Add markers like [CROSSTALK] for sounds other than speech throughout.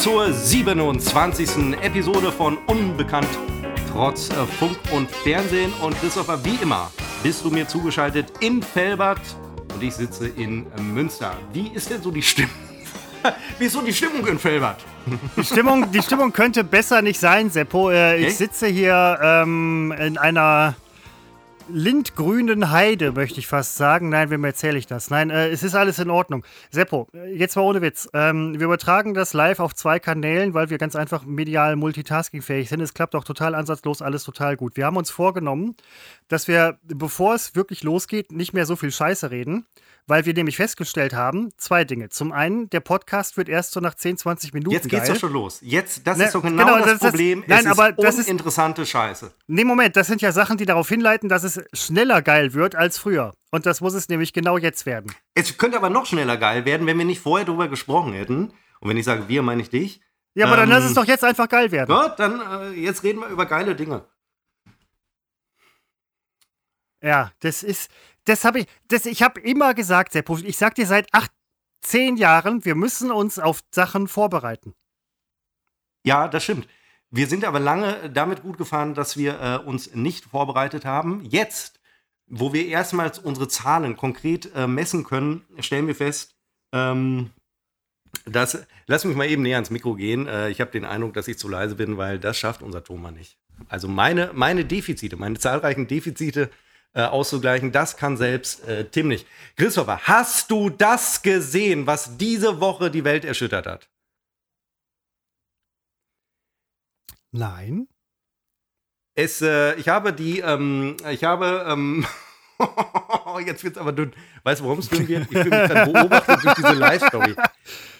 zur 27. Episode von Unbekannt trotz äh, Funk und Fernsehen. Und Christopher, wie immer, bist du mir zugeschaltet in Felbert und ich sitze in Münster. Wie ist denn so die Stimmung? [LAUGHS] Wie ist so die Stimmung in Felbert? Die Stimmung, die Stimmung könnte besser nicht sein, Seppo. Äh, ich sitze hier ähm, in einer lindgrünen Heide, möchte ich fast sagen. Nein, wem erzähle ich das? Nein, äh, es ist alles in Ordnung. Seppo, jetzt mal ohne Witz. Ähm, wir übertragen das live auf zwei Kanälen, weil wir ganz einfach medial multitaskingfähig sind. Es klappt auch total ansatzlos, alles total gut. Wir haben uns vorgenommen, dass wir, bevor es wirklich losgeht, nicht mehr so viel Scheiße reden weil wir nämlich festgestellt haben, zwei Dinge. Zum einen, der Podcast wird erst so nach 10, 20 Minuten Jetzt geht's geil. doch schon los. Jetzt, das Ne, ist doch genau, genau, das, das Problem. nein, es aber ist das ist- uninteressante Scheiße. Nee, Moment, das sind ja Sachen, die darauf hinleiten, dass es schneller geil wird als früher. Und das muss es nämlich genau jetzt werden. Es könnte aber noch schneller geil werden, wenn wir nicht vorher drüber gesprochen hätten. Und wenn ich sage wir, meine ich dich. Ja, aber dann Ähm, lass es doch jetzt einfach geil werden. Gut, dann äh, jetzt reden wir über geile Dinge. Ja, das ist, das habe ich, das, ich habe immer gesagt, Seppo, ich sag dir seit acht, zehn Jahren, wir müssen uns auf Sachen vorbereiten. Ja, das stimmt. Wir sind aber lange damit gut gefahren, dass wir äh, uns nicht vorbereitet haben. Jetzt, wo wir erstmals unsere Zahlen konkret äh, messen können, stellen wir fest, ähm, dass, lass mich mal eben näher ans Mikro gehen. Äh, ich habe den Eindruck, dass ich zu leise bin, weil das schafft unser Thomas nicht. Also meine, meine Defizite, meine zahlreichen Defizite äh, auszugleichen, das kann selbst äh, Tim nicht. Christopher, hast du das gesehen, was diese Woche die Welt erschüttert hat? Nein. Es, äh, ich habe die, ähm, ich habe, ähm, [LAUGHS] [LAUGHS] jetzt wird's aber dünn. Weißt du, warum es dünn wird? Ich bin mich dann beobachtet durch diese Live-Story.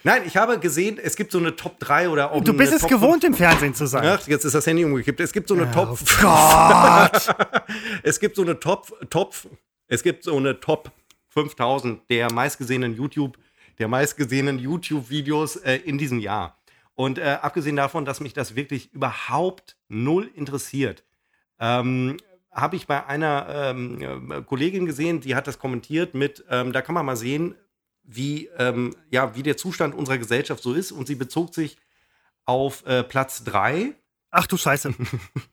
Nein, ich habe gesehen, es gibt so eine Top 3 oder auch Du bist es Top gewohnt, im Fernsehen zu sein. 5. Ach, jetzt ist das Handy umgekippt. Es gibt so eine Ja, Top. oh Gott! [LAUGHS] es gibt so eine Top, Top, es gibt so eine Top 5000 der meistgesehenen YouTube, der meistgesehenen YouTube-Videos äh, in diesem Jahr. Und äh, abgesehen davon, dass mich das wirklich überhaupt null interessiert, ähm, habe ich bei einer ähm, äh, Kollegin gesehen, die hat das kommentiert mit, ähm, da kann man mal sehen, wie, ähm, ja, wie der Zustand unserer Gesellschaft so ist. Und sie bezog sich auf äh, Platz 3 Ach du Scheiße.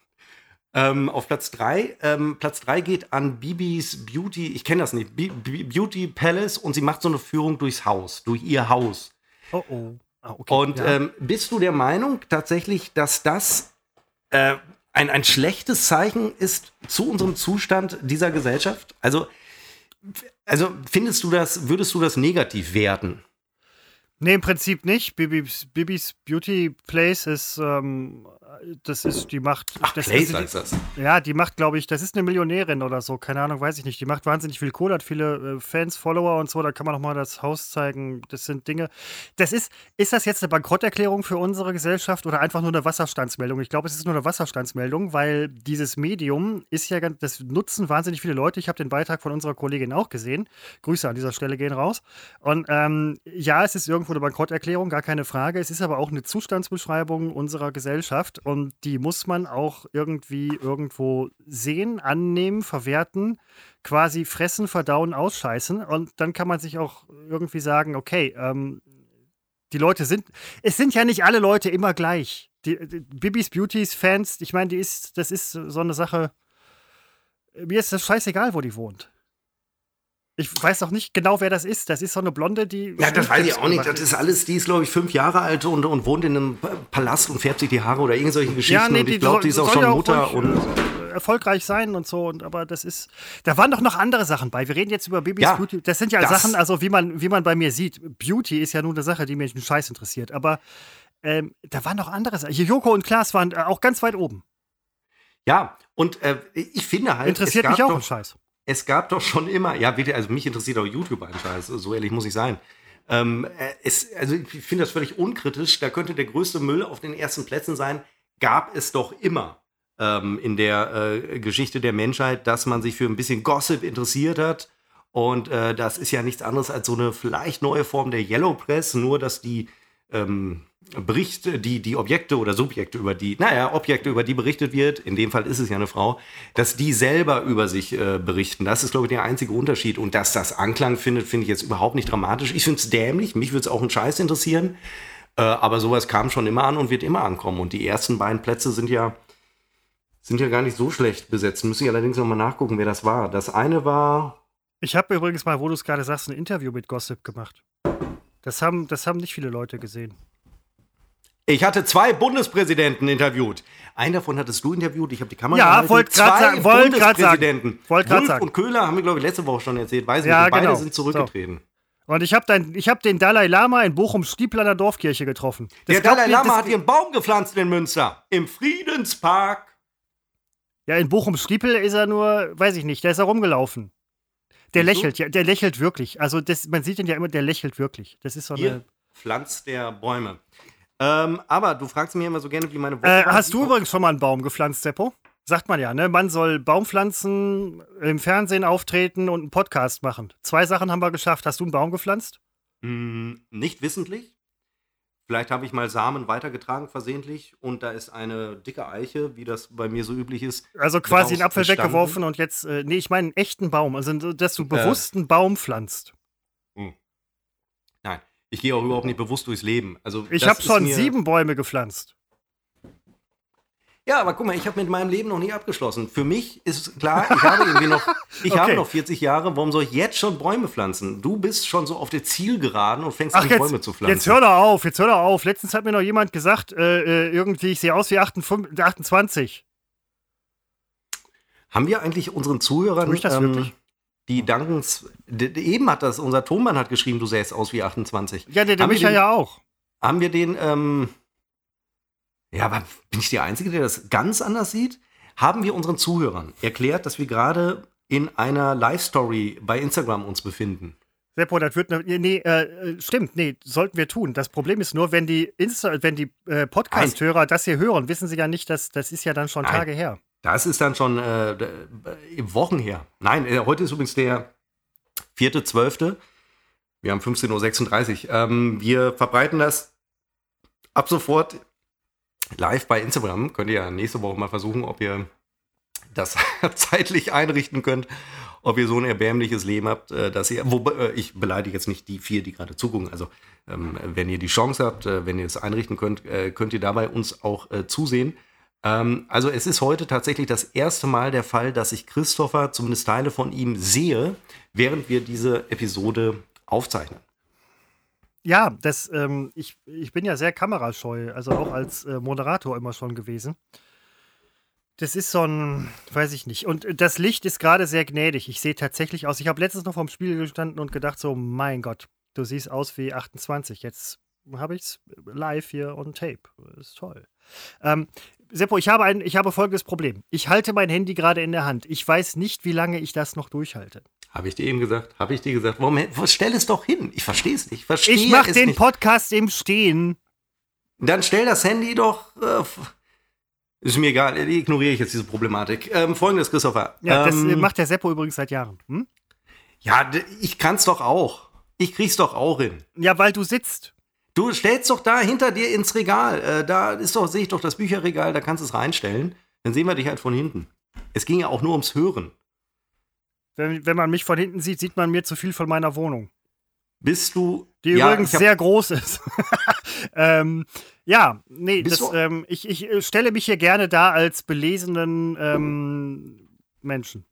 [LAUGHS] ähm, auf Platz 3. Ähm, Platz 3 geht an Bibis Beauty, ich kenne das nicht, Bi Bi Beauty Palace und sie macht so eine Führung durchs Haus, durch ihr Haus. Oh oh. Ah, okay. Und ja. ähm, bist du der Meinung tatsächlich, dass das äh, ein, ein schlechtes Zeichen ist zu unserem Zustand dieser Gesellschaft? Also, also findest du das, würdest du das negativ werten? Nee, im Prinzip nicht. Bibis, Bibis Beauty Place ist, ähm, das ist, die macht. Ach, das Place ist, heißt das. Ja, die macht, glaube ich, das ist eine Millionärin oder so. Keine Ahnung, weiß ich nicht. Die macht wahnsinnig viel Kohle, hat viele äh, Fans, Follower und so. Da kann man noch mal das Haus zeigen. Das sind Dinge. Das ist, ist das jetzt eine Bankrotterklärung für unsere Gesellschaft oder einfach nur eine Wasserstandsmeldung? Ich glaube, es ist nur eine Wasserstandsmeldung, weil dieses Medium ist ja ganz, das nutzen wahnsinnig viele Leute. Ich habe den Beitrag von unserer Kollegin auch gesehen. Grüße an dieser Stelle gehen raus. Und ähm, ja, es ist irgendwo eine Bankrotterklärung, gar keine Frage. Es ist aber auch eine Zustandsbeschreibung unserer Gesellschaft und die muss man auch irgendwie irgendwo sehen, annehmen, verwerten, quasi fressen, verdauen, ausscheißen und dann kann man sich auch irgendwie sagen, okay, ähm, die Leute sind, es sind ja nicht alle Leute immer gleich. Die, die Bibis Beauties Fans, ich meine, die ist, das ist so eine Sache. Mir ist das scheißegal, wo die wohnt. Ich weiß auch nicht genau, wer das ist. Das ist so eine Blonde, die. Ja, das weiß ich auch nicht. Das ist alles, die ist, glaube ich, fünf Jahre alt und, und wohnt in einem Palast und färbt sich die Haare oder irgendwelche Geschichten. und ich glaube, die ist auch schon ja Mutter. ruhig, und äh, erfolgreich sein und so. Und, aber das ist. Da waren doch noch andere Sachen bei. Wir reden jetzt über Bibis Ja, Beauty. Das sind ja das- Sachen, also wie man, wie man bei mir sieht. Beauty ist ja nur eine Sache, die mich einen Scheiß interessiert. Aber ähm, da waren noch andere Sachen. Hier, Joko und Klaas waren äh, auch ganz weit oben. ja, und äh, ich finde halt. Interessiert mich auch doch, ein Scheiß. Es gab doch schon immer, ja, also mich interessiert auch YouTube ein Scheiß, so ehrlich muss ich sein. Ähm, äh, es, also ich finde das völlig unkritisch. Da könnte der größte Müll auf den ersten Plätzen sein. Gab es doch immer ähm, in der äh, Geschichte der Menschheit, dass man sich für ein bisschen Gossip interessiert hat. Und äh, das ist ja nichts anderes als so eine vielleicht neue Form der Yellow Press, nur dass die ähm, Berichte, die, die Objekte oder Subjekte, über die, naja, Objekte, über die berichtet wird, in dem Fall ist es ja eine Frau, dass die selber über sich äh, berichten. Das ist, glaube ich, der einzige Unterschied. Und dass das Anklang findet, finde ich jetzt überhaupt nicht dramatisch. Ich finde es dämlich, mich würde es auch einen Scheiß interessieren. Äh, aber sowas kam schon immer an und wird immer ankommen. Und die ersten beiden Plätze sind ja, sind ja gar nicht so schlecht besetzt. Müssen ich allerdings nochmal nachgucken, wer das war. Das eine war. Ich habe übrigens mal, wo du es gerade sagst, ein Interview mit Gossip gemacht. Das haben, das haben nicht viele Leute gesehen. Ich hatte zwei Bundespräsidenten interviewt. Einen davon hattest du interviewt. Ich habe die Kamera Ja, wollte gerade sagen. Wollt Bundespräsidenten. Wollt Wolf sagen. und Köhler haben wir, glaube ich, letzte Woche schon erzählt. Weiß Ja, nicht. Beide genau. sind zurückgetreten. Und ich habe hab den Dalai Lama in Bochum-Stiepel an der Dorfkirche getroffen. Das Der Dalai Lama das- hat hier einen Baum gepflanzt in Münster. Im Friedenspark. Ja, in Bochum-Stiepel ist er nur, weiß ich nicht, der ist er rumgelaufen. Der du? lächelt, ja, der lächelt wirklich. Also das, man sieht ihn ja immer, der lächelt wirklich. Das ist so eine. Hier pflanzt der Bäume. Ähm, aber du fragst mich immer so gerne, wie meine Woche Äh, hast du übrigens schon mal einen Baum gepflanzt, Seppo? Sagt man ja, ne? Man soll Baum pflanzen, im Fernsehen auftreten und einen Podcast machen. Zwei Sachen haben wir geschafft. Hast du einen Baum gepflanzt? Hm, nicht wissentlich. Vielleicht habe ich mal Samen weitergetragen versehentlich und da ist eine dicke Eiche, wie das bei mir so üblich ist. Also quasi einen Apfel entstanden? weggeworfen und jetzt, äh, nee, ich meine einen echten Baum. Also, dass du Äh. bewusst einen Baum pflanzt. Nein, ich gehe auch überhaupt nicht bewusst durchs Leben. Also Ich habe schon sieben Bäume gepflanzt. Ja, aber guck mal, ich habe mit meinem Leben noch nie abgeschlossen. Für mich ist klar, ich habe irgendwie noch, [LAUGHS] ich Okay. habe noch 40 Jahre. Warum soll ich jetzt schon Bäume pflanzen? Du bist schon so auf der Zielgeraden und fängst Ach, an, jetzt, Bäume zu pflanzen. jetzt hör doch auf, jetzt hör doch auf. Letztens hat mir noch jemand gesagt, äh, äh, irgendwie, ich sehe aus wie 28, 28. Haben wir eigentlich unseren Zuhörern, Tue ich das wirklich? die Dankens, eben hat das, unser Tonmann hat geschrieben, du sähst aus wie 28. Ja, der, der Micha ja auch. Haben wir den, ähm, ja, aber bin ich der Einzige, der das ganz anders sieht? Haben wir unseren Zuhörern erklärt, dass wir gerade in einer Live-Story bei Instagram uns befinden? Seppo, das wird ne, nee, äh, äh, stimmt, nee, sollten wir tun. Das Problem ist nur, wenn die Insta, wenn die äh, Podcast-Hörer das hier hören, wissen sie ja nicht, dass das ist ja dann schon Nein. Tage her. Das ist dann schon äh, äh, Wochen her. Nein, äh, heute ist übrigens der 4.12. Wir haben 15.36 Uhr. Ähm, wir verbreiten das ab sofort live bei Instagram. Könnt ihr ja nächste Woche mal versuchen, ob ihr das [LAUGHS] zeitlich einrichten könnt, ob ihr so ein erbärmliches Leben habt, äh, dass ihr, wobei, äh, ich beleidige jetzt nicht die vier, die gerade zugucken, also ähm, wenn ihr die Chance habt, äh, wenn ihr es einrichten könnt, könnt ihr dabei uns auch zusehen. Ähm, also es ist heute tatsächlich das erste Mal der Fall, dass ich Christopher, zumindest Teile von ihm, sehe, während wir diese Episode aufzeichnen. Ja, das, ähm, ich, ich bin ja sehr kamerascheu, also auch als äh, Moderator immer schon gewesen. Das ist so ein, weiß ich nicht. Und das Licht ist gerade sehr gnädig. Ich sehe tatsächlich aus. Ich habe letztens noch vorm Spiegel gestanden und gedacht, so, mein Gott, du siehst aus wie 28. Jetzt habe ich es live hier on tape. Ist toll. Ähm, Seppo, ich habe, ein, ich habe folgendes Problem. Ich halte mein Handy gerade in der Hand. Ich weiß nicht, wie lange ich das noch durchhalte. Habe ich dir eben gesagt? Habe ich dir gesagt? Warum? Stell es doch hin. Ich verstehe es nicht. Ich verstehe Ich mache es den nicht. Podcast im Stehen. Dann stell das Handy doch. Äh, ist mir egal, ignoriere ich jetzt diese Problematik. Ähm, Folgendes, Christopher. Ja, das ähm, äh, macht der Seppo übrigens seit Jahren. Hm? ja, ich kann's doch auch. Ich krieg's doch auch hin. Ja, weil du sitzt. Du stellst doch da hinter dir ins Regal. Äh, da ist doch, sehe ich doch das Bücherregal, da kannst du es reinstellen. Dann sehen wir dich halt von hinten. Es ging ja auch nur ums Hören. Wenn, wenn man mich von hinten sieht, sieht man mir zu viel von meiner Wohnung. Bist du. Die Ja, übrigens hab- sehr groß ist. [LAUGHS] ähm, ja, nee, das, ähm, ich, ich äh, stelle mich hier gerne da als belesenen ähm, Menschen.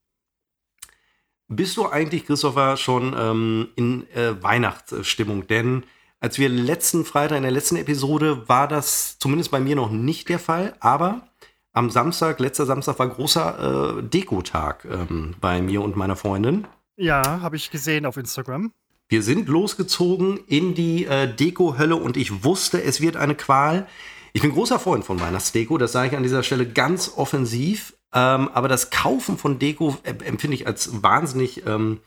Bist du eigentlich, Christopher, schon ähm, in äh, Weihnachtsstimmung? Denn als wir letzten Freitag in der letzten Episode war das zumindest bei mir noch nicht der Fall, aber am Samstag, letzter Samstag war großer äh, Dekotag ähm, bei mir und meiner Freundin. Ja, habe ich gesehen auf Instagram. Wir sind losgezogen in die äh, Deko-Hölle und ich wusste, es wird eine Qual. Ich bin großer Freund von Weihnachtsdeko, das sage ich an dieser Stelle ganz offensiv. Ähm, aber das Kaufen von Deko äh, empfinde ich als wahnsinnig, ähm,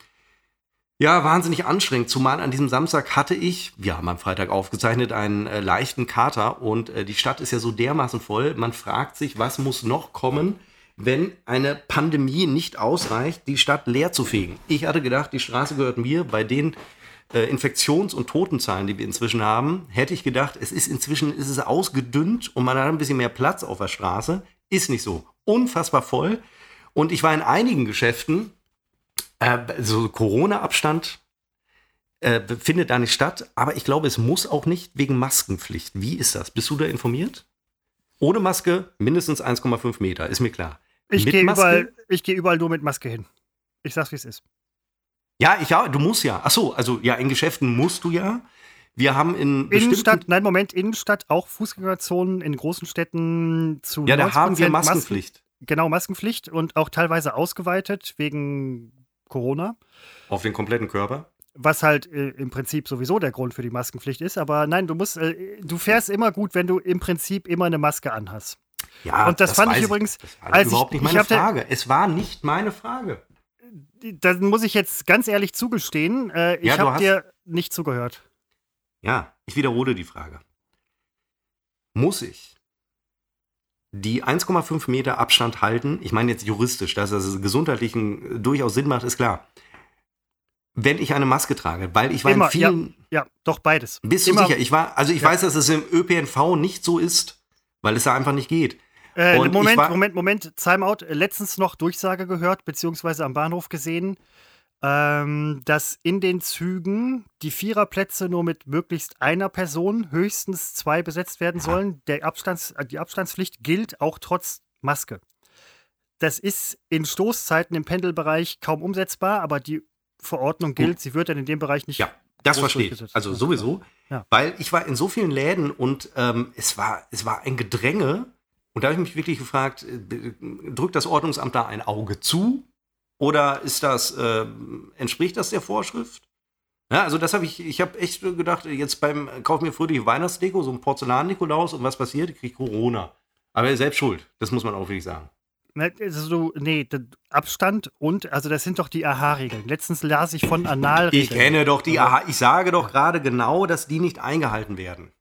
ja, wahnsinnig anstrengend. Zumal an diesem Samstag hatte ich, wir haben am Freitag aufgezeichnet, einen äh, leichten Kater und äh, die Stadt ist ja so dermaßen voll. Man fragt sich, was muss noch kommen, wenn eine Pandemie nicht ausreicht, die Stadt leer zu fegen. Ich hatte gedacht, die Straße gehört mir. Bei den äh, Infektions- und Totenzahlen, die wir inzwischen haben, hätte ich gedacht, es ist inzwischen ist es ausgedünnt und man hat ein bisschen mehr Platz auf der Straße. Ist nicht so. Unfassbar voll. Und ich war in einigen Geschäften, äh, so Corona-Abstand, äh, findet da nicht statt. Aber ich glaube, es muss auch nicht wegen Maskenpflicht. Wie ist das? Bist du da informiert? Ohne Maske mindestens 1,5 Meter, ist mir klar. Ich gehe überall, ich geh überall nur mit Maske hin. Ich sag's, wie es ist. Ja, ich ja, du musst ja. Ach so, also ja, in Geschäften musst du ja. Wir haben in Innenstadt, nein, Moment, Innenstadt, auch Fußgängerzonen in großen Städten zu Ja, da 90% haben wir Masken- Maskenpflicht. Genau, Maskenpflicht und auch teilweise ausgeweitet wegen Corona. Auf den kompletten Körper. Was halt äh, im Prinzip sowieso der Grund für die Maskenpflicht ist. Aber nein, du musst, äh, du fährst immer gut, wenn du im Prinzip immer eine Maske anhast. Ja, Und das fand ich weiß übrigens, Das war als ich- überhaupt nicht ich meine Frage. Es war nicht meine Frage. Dann muss ich jetzt ganz ehrlich zugestehen, äh, ich Ja, habe dir nicht zugehört. Ja, ich wiederhole die Frage. Muss ich die 1,5 Meter Abstand halten? Ich meine jetzt juristisch, dass das gesundheitlichen durchaus Sinn macht, ist klar. Wenn ich eine Maske trage, weil ich war Immer, in vielen. Ja, doch beides. Bist du Immer- sicher? Ich war, also ich Ja. weiß, dass es im ÖPNV nicht so ist, weil es da einfach nicht geht. Äh, Moment, war- Moment, Moment, Timeout. Letztens noch Durchsage gehört, beziehungsweise am Bahnhof gesehen, ähm, dass in den Zügen die Viererplätze nur mit möglichst einer Person, höchstens zwei besetzt werden sollen. Der Abstands, äh, die Abstandspflicht gilt auch trotz Maske. Das ist in Stoßzeiten im Pendelbereich kaum umsetzbar, aber die Verordnung gilt. Sie wird dann in dem Bereich nicht. Ja, das verstehe ich. Also sowieso. Ja. Weil ich war in so vielen Läden und ähm, es, war, es war ein Gedränge. Und da habe ich mich wirklich gefragt, äh, drückt das Ordnungsamt da ein Auge zu? Oder ist das, äh, entspricht das der Vorschrift? Ja, also das habe ich, ich habe echt gedacht, jetzt beim Kauf mir fröhliche Weihnachtsdeko, so ein Porzellan-Nikolaus und was passiert? Ich kriege Corona. Aber er ist selbst schuld, das muss man auch wirklich sagen. Also, nee, der Abstand und, also das sind doch die AHA-Regeln. Letztens las ich von Analregeln. Ich kenne doch die, aha, ich sage doch gerade genau, dass die nicht eingehalten werden.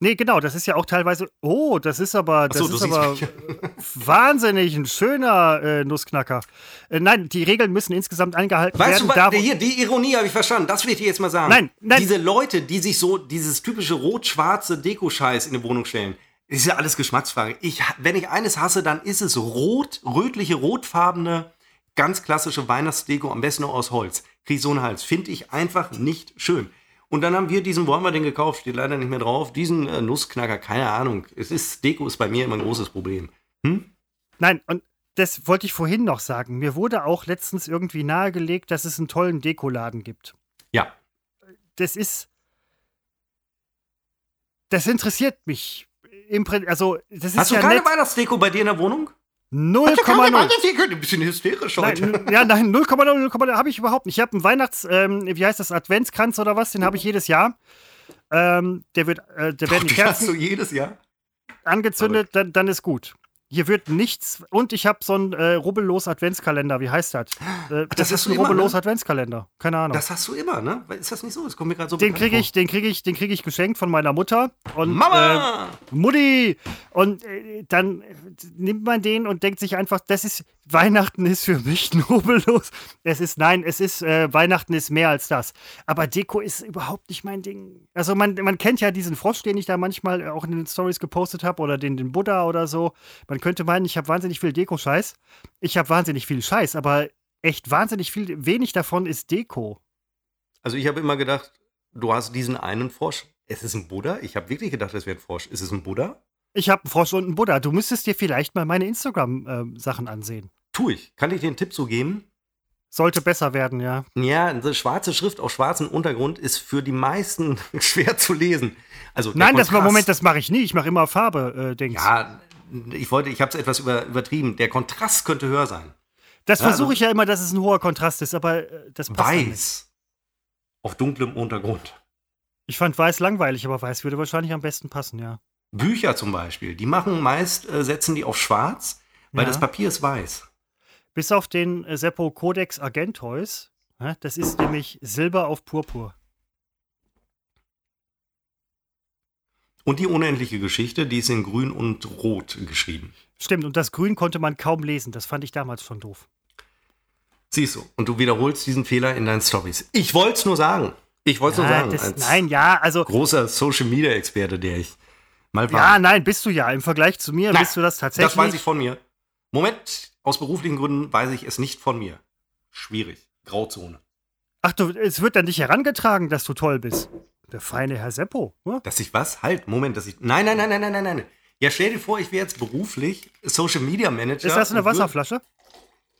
Nee, genau, das ist ja auch teilweise. Oh, das ist aber, das so, ist du aber [LAUGHS] wahnsinnig ein schöner äh, Nussknacker. Äh, nein, die Regeln müssen insgesamt eingehalten Weißt werden. du, da, wo- hier, die Ironie habe ich verstanden. Das will ich dir jetzt mal sagen. Nein, nein. Diese Leute, die sich so dieses typische rot-schwarze Deko-Scheiß in die Wohnung stellen, ist ja alles Geschmacksfrage. Ich, wenn ich eines hasse, dann ist es rot, rötliche, rotfarbene, ganz klassische Weihnachtsdeko, am besten noch aus Holz. Krieg so einen Hals. Finde ich einfach nicht schön. Und dann haben wir diesen, wo haben wir den gekauft? Steht leider nicht mehr drauf. Diesen äh, Nussknacker, keine Ahnung. Es ist, Deko ist bei mir immer ein großes Problem. Hm? nein, und das wollte ich vorhin noch sagen. Mir wurde auch letztens irgendwie nahegelegt, dass es einen tollen Dekoladen gibt. Ja. Das ist. Das interessiert mich. Also, das ist Hast du ja keine nett. Weihnachtsdeko bei dir in der Wohnung? 0,0. Weihnachtsdeko? Ein bisschen hysterisch heute. Nein, ja, nein, 0,0, 0,0 habe ich überhaupt nicht. Ich habe einen Weihnachts, ähm, wie heißt das, Adventskranz oder was, den habe ich jedes Jahr. Ähm, der wird, äh, der werden die Die hast du Kerzen jedes Jahr? angezündet, dann, dann ist gut. Hier wird nichts. Und ich habe so einen äh, rubbellos Adventskalender. Wie heißt das? [GASPS] Äh, das, hast ist du ein immer, rubbellos ne? Adventskalender. Keine Ahnung. Das hast du immer, ne? Ist das nicht so? Das kommt mir gerade so den kriege ich, den kriege ich, den kriege ich geschenkt von meiner Mutter. Und, Äh, Mama! Mutti! Und äh, dann äh, nimmt man den und denkt sich einfach, das ist, Weihnachten ist für mich nobellos. Es ist, nein, es ist, äh, Weihnachten ist mehr als das. Aber Deko ist überhaupt nicht mein Ding. Also man, man kennt ja diesen Frosch, den ich da manchmal äh, auch in den Stories gepostet habe oder den, den Buddha oder so. Man könnte meinen, ich habe wahnsinnig viel Deko-Scheiß. Ich habe wahnsinnig viel Scheiß, aber echt wahnsinnig viel, wenig davon ist Deko. Also ich habe immer gedacht, du hast diesen einen Frosch. Es ist ein Buddha? Ich habe wirklich gedacht, es wäre ein Frosch. Ist es ein Buddha? Ich habe einen Frosch und einen Buddha. Du müsstest dir vielleicht mal meine Instagram-Sachen ansehen. Tu ich. Kann ich dir einen Tipp so geben? Sollte besser werden, ja. Ja, eine schwarze Schrift auf schwarzem Untergrund ist für die meisten [LAUGHS] schwer zu lesen. Also Nein, das war Kontrast- Moment, das mache ich nie. Ich mache immer Farbe, äh, Dings. Ja, ich wollte, ich habe es etwas über, übertrieben. Der Kontrast könnte höher sein. das ja, versuche also- ich ja immer, dass es ein hoher Kontrast ist, aber äh, das passt. Weiß. Auf dunklem Untergrund. Ich fand weiß langweilig, aber weiß würde wahrscheinlich am besten passen, ja. Bücher zum Beispiel, die machen meist, äh, setzen die auf schwarz, weil Ja. das Papier ist weiß. Bis auf den äh, Seppo Codex Argenteus. Das ist nämlich Silber auf Purpur. Und die unendliche Geschichte, die ist in grün und rot geschrieben. Stimmt, und das Grün konnte man kaum lesen. Das fand ich damals schon doof. Siehst du, und du wiederholst diesen Fehler in deinen Stories. Ich wollte es nur sagen. Ich wollte es nur Ja, sagen. das, nein, ja, also. großer Social Media Experte, der ich mal war. Ja, nein, bist du ja. Im Vergleich zu mir Nein, bist du das tatsächlich. Das weiß ich von mir. Moment, aus beruflichen Gründen weiß ich es nicht von mir. Schwierig. Grauzone. Ach du, es wird dann nicht herangetragen, dass du toll bist. Der feine Herr Seppo. Ne? Dass ich was? Halt, Moment, dass ich. Nein, nein, nein, nein, nein, nein, nein. Ja, stell dir vor, ich wäre jetzt beruflich Social Media Manager. Ist das eine Wasserflasche?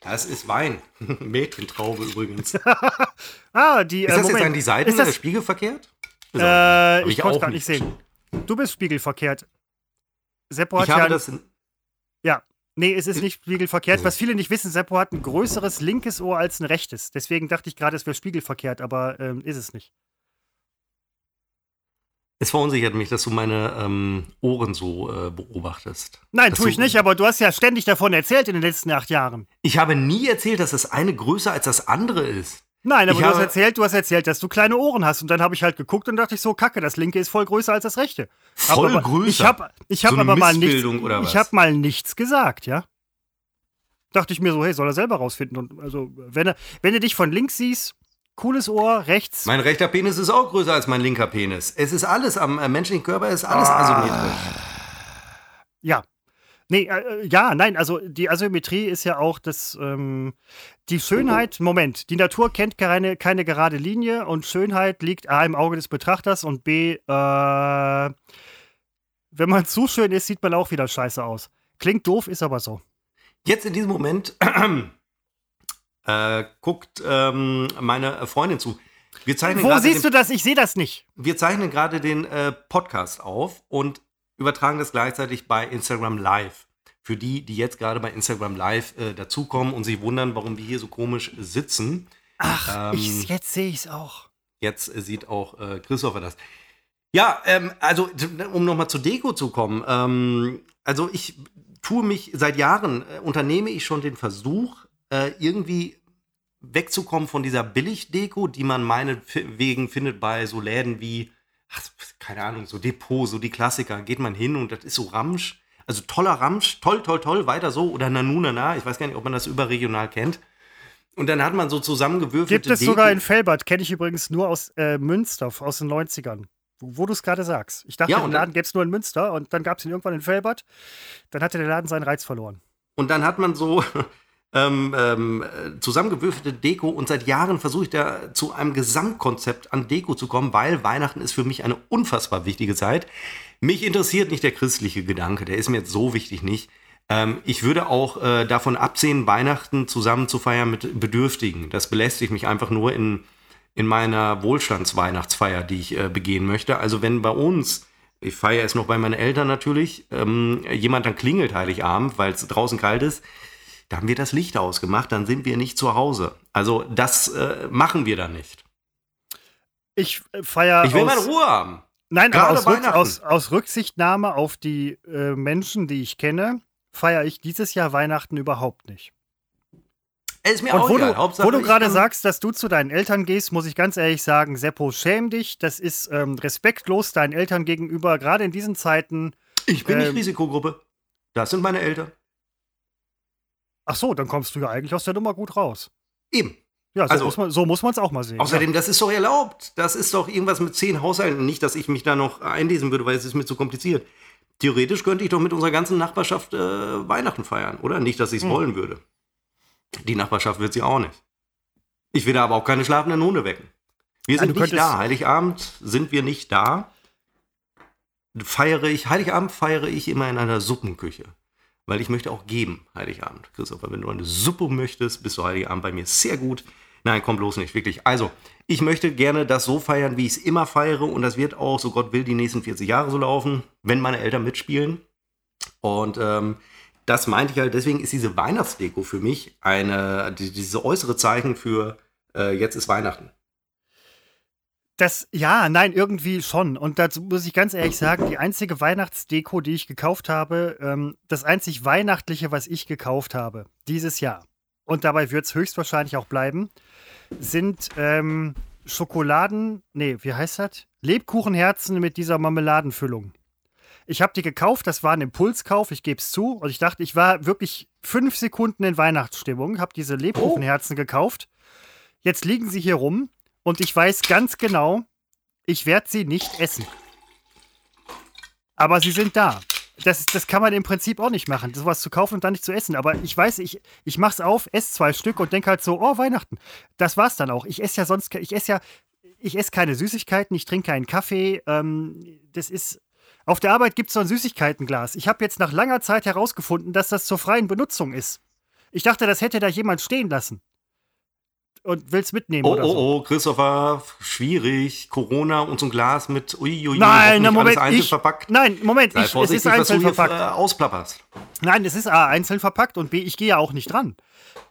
Das ist Wein. [LAUGHS] Mädchentraube übrigens. Ist [LAUGHS] Ah, die. das äh, jetzt Moment. an die Seite Ist oder das, spiegelverkehrt? Ist äh, ich ich konnte auch gerade nicht sehen. Du bist spiegelverkehrt. Seppo hat Ich habe ja. das. In, ja. Nee, es ist nicht spiegelverkehrt. Was viele nicht wissen, Seppo hat ein größeres linkes Ohr als ein rechtes. Deswegen dachte ich gerade, es wäre spiegelverkehrt, aber ähm, ist es nicht. Es verunsichert mich, dass du meine ähm, Ohren so äh, beobachtest. Nein, Dass tue ich nicht, aber du hast ja ständig davon erzählt in den letzten acht Jahren. Ich habe nie erzählt, dass das eine größer als das andere ist. Nein, aber Ich du hast erzählt, du hast erzählt, dass du kleine Ohren hast. Und dann habe ich halt geguckt und dachte ich so, kacke, das linke ist voll größer als das rechte. Voll aber, größer. Ich habe ich hab So aber mal nichts, Missbildung oder was? ich habe mal nichts gesagt, ja. Dachte ich mir so, hey, soll er selber rausfinden. Und also, wenn, er, wenn du dich von links siehst, cooles Ohr, rechts. Mein rechter Penis ist auch größer als mein linker Penis. Es ist alles am äh, menschlichen Körper, ist alles Ah. asymmetrisch. Ja. Nee, äh, ja, nein, also die Asymmetrie ist ja auch das, ähm, die Schönheit, Moment, die Natur kennt keine, keine gerade Linie und Schönheit liegt A im Auge des Betrachters und B, äh, wenn man zu schön ist, sieht man auch wieder scheiße aus. Klingt doof, ist aber so. Jetzt in diesem Moment [CLEARS THROAT] äh, guckt ähm, meine Freundin zu. Wir zeichnen Wo siehst den, du das? Ich sehe das nicht. Wir zeichnen gerade den äh, Podcast auf und übertragen das gleichzeitig bei Instagram Live. Für die, die jetzt gerade bei Instagram Live äh, dazukommen und sich wundern, warum wir hier so komisch sitzen. Ach, Ähm, ich, jetzt sehe ich es auch. Jetzt äh, sieht auch äh, Christopher das. Ja, ähm, also um nochmal zur Deko zu kommen. Ähm, also ich tue mich seit Jahren, äh, unternehme ich schon den Versuch, äh, irgendwie wegzukommen von dieser Billigdeko, die man meinetwegen findet bei so Läden wie, ach, keine Ahnung, so Depot, so die Klassiker. Geht man hin und das ist so Ramsch. Also toller Ramsch, toll, toll, toll, weiter so. Oder Nanunana, ich weiß gar nicht, ob man das überregional kennt. Und dann hat man so zusammengewürfelte Gibt es Deko. sogar in Felbert, kenne ich übrigens nur aus äh, Münster, aus den 90ern. Wo, wo du es gerade sagst. Ich dachte, Ja, den Laden gäbe es nur in Münster und dann gab es ihn irgendwann in Felbert. Dann hatte der Laden seinen Reiz verloren. Und dann hat man so [LAUGHS] ähm, ähm, äh, zusammengewürfelte Deko und seit Jahren versuche ich da zu einem Gesamtkonzept an Deko zu kommen, weil Weihnachten ist für mich eine unfassbar wichtige Zeit. Mich interessiert nicht der christliche Gedanke, der ist mir jetzt so wichtig nicht. Ähm, ich würde auch äh, davon absehen, Weihnachten zusammen zu feiern mit Bedürftigen. Das belästigt mich einfach nur in, in meiner Wohlstandsweihnachtsfeier, die ich äh, begehen möchte. Also wenn bei uns, ich feiere es noch bei meinen Eltern natürlich, ähm, jemand dann klingelt Heiligabend, weil es draußen kalt ist, da haben wir das Licht ausgemacht, dann sind wir nicht zu Hause. Also das äh, machen wir dann nicht. Ich äh, feiere. Ich will meine Ruhe haben. Nein, Gerade aber aus, Rück, aus, aus Rücksichtnahme auf die äh, Menschen, die ich kenne, feiere ich dieses Jahr Weihnachten überhaupt nicht. Es Ist mir Und auch wo egal. du, Hauptsache, wo du gerade sagst, dass du zu deinen Eltern gehst, muss ich ganz ehrlich sagen, Seppo, schäm dich. Das ist ähm, respektlos deinen Eltern gegenüber, gerade in diesen Zeiten. ich bin nicht ähm, Risikogruppe. Das sind meine Eltern. Ach so, dann kommst du ja eigentlich aus der Nummer gut raus. Eben. Ja, so Also- muss man so muss man es auch mal sehen. Außerdem, das ist doch erlaubt. Das ist doch irgendwas mit zehn Haushalten. Nicht, dass ich mich da noch einlesen würde, weil es ist mir zu kompliziert. Theoretisch könnte ich doch mit unserer ganzen Nachbarschaft äh, Weihnachten feiern, oder? Nicht, dass ich es Hm. wollen würde. Die Nachbarschaft wird sie auch nicht. Ich will da aber auch keine schlafenden Hunde wecken. Wir Ja, sind nicht da. Heiligabend sind wir nicht da. Feiere ich, Heiligabend feiere ich immer in einer Suppenküche. Weil ich möchte auch geben, Heiligabend. Christopher, wenn du eine Suppe möchtest, bist du Heiligabend bei mir sehr gut. Nein, komm bloß nicht, wirklich. Also, ich möchte gerne das so feiern, wie ich es immer feiere. Und das wird auch, so Gott will, die nächsten 40 Jahre so laufen, wenn meine Eltern mitspielen. Und ähm, das meinte ich halt, deswegen ist diese Weihnachtsdeko für mich eine, die, diese äußere Zeichen für äh, jetzt ist Weihnachten. Das, ja, nein, irgendwie schon. Und dazu muss ich ganz ehrlich sagen, die einzige Weihnachtsdeko, die ich gekauft habe, ähm, das einzig Weihnachtliche, was ich gekauft habe, dieses Jahr, und dabei wird es höchstwahrscheinlich auch bleiben, sind ähm, Schokoladen, nee, wie heißt das? Lebkuchenherzen mit dieser Marmeladenfüllung. Ich habe die gekauft, das war ein Impulskauf, ich gebe es zu. Und ich dachte, ich war wirklich fünf Sekunden in Weihnachtsstimmung, habe diese Lebkuchenherzen gekauft. Jetzt liegen sie hier rum und ich weiß ganz genau, ich werde sie nicht essen. Aber sie sind da. das, das kann man im Prinzip auch nicht machen, sowas zu kaufen und dann nicht zu essen. Aber ich weiß, ich, ich mach's auf, esse zwei Stück und denke halt so, oh, Weihnachten. Das war's dann auch. Ich esse ja sonst, ich esse ja, ich esse keine Süßigkeiten, ich trinke keinen Kaffee. Ähm, das ist. Auf der Arbeit gibt es so ein Süßigkeitenglas. Ich habe jetzt nach langer Zeit herausgefunden, dass das zur freien Benutzung ist. Ich dachte, das hätte da jemand stehen lassen und willst mitnehmen oh, oder so. Oh, oh, Christopher, schwierig. Corona und so ein Glas mit uiuiui, nein, na, Moment, einzeln ich, verpackt. Nein, Moment, ich, es ist einzeln verpackt. Hier, äh, ausplapperst. Nein, es ist A, einzeln verpackt und B, ich gehe ja auch nicht dran.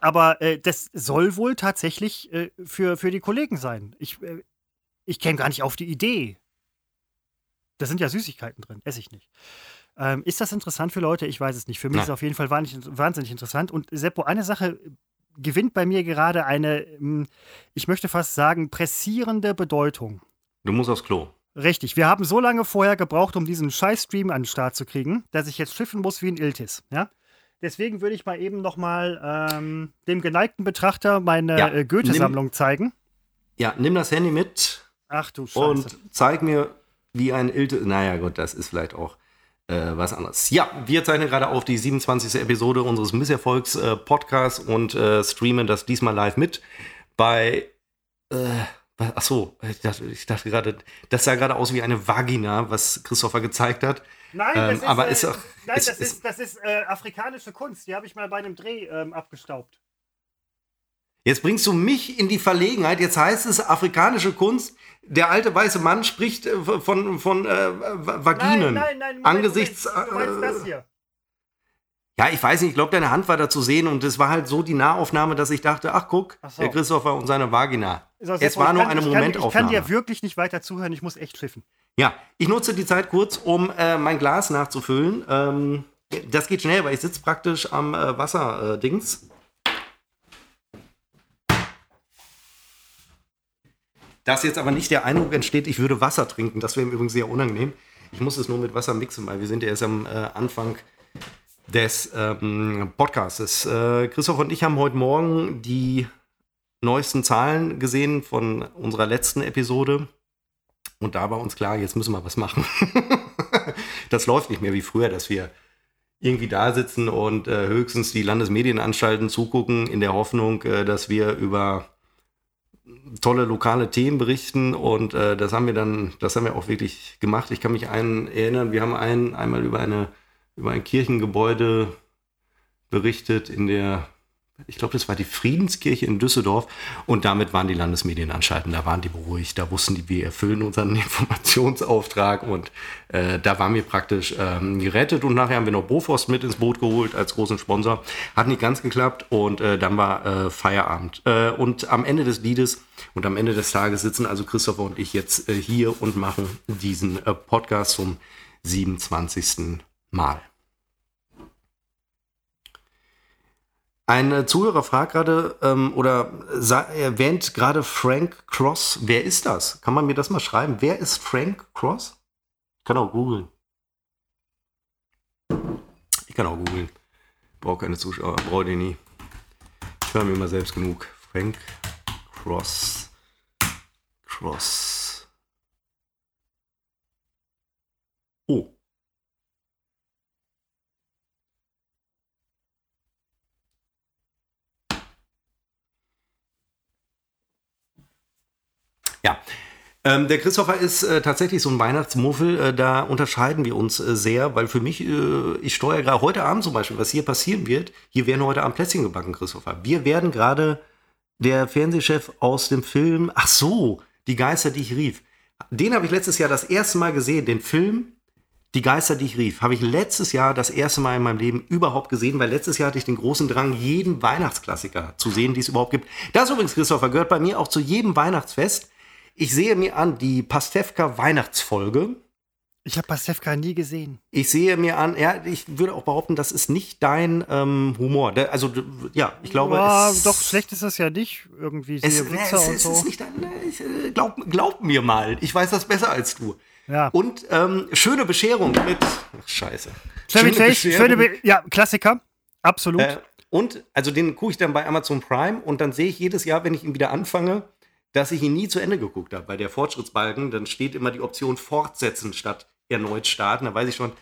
Aber äh, das soll wohl tatsächlich äh, für, für die Kollegen sein. Ich, äh, ich käme gar nicht auf die Idee. Da sind ja Süßigkeiten drin, esse ich nicht. Ähm, ist das interessant für Leute? Ich weiß es nicht. Für mich Nein. ist es auf jeden Fall wahnsinnig, wahnsinnig interessant. Und Seppo, eine Sache gewinnt bei mir gerade eine, hm, ich möchte fast sagen, pressierende Bedeutung. Du musst aufs Klo. Richtig. Wir haben so lange vorher gebraucht, um diesen Scheiß-Stream an den Start zu kriegen, dass ich jetzt schiffen muss wie ein Iltis. Ja? Deswegen würde ich mal eben noch mal ähm, dem geneigten Betrachter meine ja, äh, Goethe-Sammlung zeigen. Ja, nimm das Handy mit. Ach du Scheiße. Und zeig mir, wie ein Iltis. Naja, gut, das ist vielleicht auch äh, was anderes. Ja, wir zeichnen gerade auf die 27. Episode unseres Misserfolgs-Podcasts äh, und äh, streamen das diesmal live mit bei. Äh, ach so, ich dachte, ich dachte gerade, das sah gerade aus wie eine Vagina, was Christopher gezeigt hat. Nein, das ähm, ist, aber ist äh, auch, nein, ist, das ist, das ist äh, afrikanische Kunst. Die habe ich mal bei einem Dreh ähm, abgestaubt. Jetzt bringst du mich in die Verlegenheit. Jetzt heißt es afrikanische Kunst der alte weiße Mann spricht äh, von, von äh, Vaginen. Nein, nein, nein. Angesichts. Moment. Du meinst das hier. Ja, ich weiß nicht, ich glaube, deine Hand war da zu sehen und es war halt so die Nahaufnahme, dass ich dachte, ach guck, so. der Christopher und seine Vagina. Es war nur eine Momentaufnahme. Ich kann dir wirklich nicht weiter zuhören, ich muss echt schiffen. Ja, ich nutze die Zeit kurz, um äh, mein Glas nachzufüllen. Ähm, das geht schnell, weil ich sitze praktisch am äh, Wasserdings. Dass jetzt aber nicht der Eindruck entsteht, ich würde Wasser trinken, das wäre im Übrigen sehr unangenehm. Ich muss es nur mit Wasser mixen, weil wir sind ja erst am äh, Anfang des ähm, Podcasts. Äh, Christoph und ich haben heute Morgen die neuesten Zahlen gesehen von unserer letzten Episode. Und da war uns klar, jetzt müssen wir was machen. [LAUGHS] das läuft nicht mehr wie früher, dass wir irgendwie da sitzen und äh, höchstens die Landesmedienanstalten zugucken, in der Hoffnung, äh, dass wir über tolle lokale Themen berichten und äh, das haben wir dann, das haben wir auch wirklich gemacht. Ich kann mich einen erinnern, wir haben einen, einmal über eine über ein Kirchengebäude berichtet in der ich glaube, das war die Friedenskirche in Düsseldorf und damit waren die Landesmedien anschalten. Da waren die beruhigt, da wussten die, wir erfüllen unseren [LAUGHS] Informationsauftrag und äh, da waren wir praktisch ähm, gerettet und nachher haben wir noch Bofrost mit ins Boot geholt als großen Sponsor. Hat nicht ganz geklappt und äh, dann war äh, Feierabend. Äh, und am Ende des Liedes und am Ende des Tages sitzen also Christopher und ich jetzt äh, hier und machen diesen äh, Podcast zum 27. Mal. Ein Zuhörer fragt gerade ähm, oder erwähnt gerade Frank Cross. Wer ist das? Kann man mir das mal schreiben? Wer ist Frank Cross? Ich kann auch googeln. Ich kann auch googeln. Brauche keine Zuschauer, brauche die nie. Ich höre mir immer selbst genug. Frank Cross. Cross. Oh. Ja. Ähm, der Christopher ist äh, tatsächlich so ein Weihnachtsmuffel. Äh, da unterscheiden wir uns äh, sehr, weil für mich, äh, ich steuere gerade heute Abend zum Beispiel, was hier passieren wird. Hier werden heute Abend Plätzchen gebacken, Christopher. Wir werden gerade der Fernsehchef aus dem Film, ach so, Die Geister, die ich rief. Den habe ich letztes Jahr das erste Mal gesehen, den Film Die Geister, die ich rief. Habe ich letztes Jahr das erste Mal in meinem Leben überhaupt gesehen, weil letztes Jahr hatte ich den großen Drang, jeden Weihnachtsklassiker zu sehen, die es überhaupt gibt. Das übrigens, Christopher, gehört bei mir auch zu jedem Weihnachtsfest ich sehe mir an die Pastewka Weihnachtsfolge. Ich habe Pastewka nie gesehen. Ich sehe mir an, ja, ich würde auch behaupten, das ist nicht dein ähm, Humor. Also, ja, ich glaube. Ja, es, doch, schlecht ist das ja nicht. Irgendwie es, ne, es, es, so. ist nicht dein. Ne, ich, äh, glaub, glaub mir mal, ich weiß das besser als du. Ja. Und ähm, schöne Bescherung mit. Ach, scheiße. Schöne, schöne, schöne Be Ja, Klassiker. Absolut. Äh, und, also den gucke ich dann bei Amazon Prime und dann sehe ich jedes Jahr, wenn ich ihn wieder anfange, dass ich ihn nie zu Ende geguckt habe. Bei der Fortschrittsbalken, dann steht immer die Option fortsetzen statt erneut starten. Da weiß ich schon,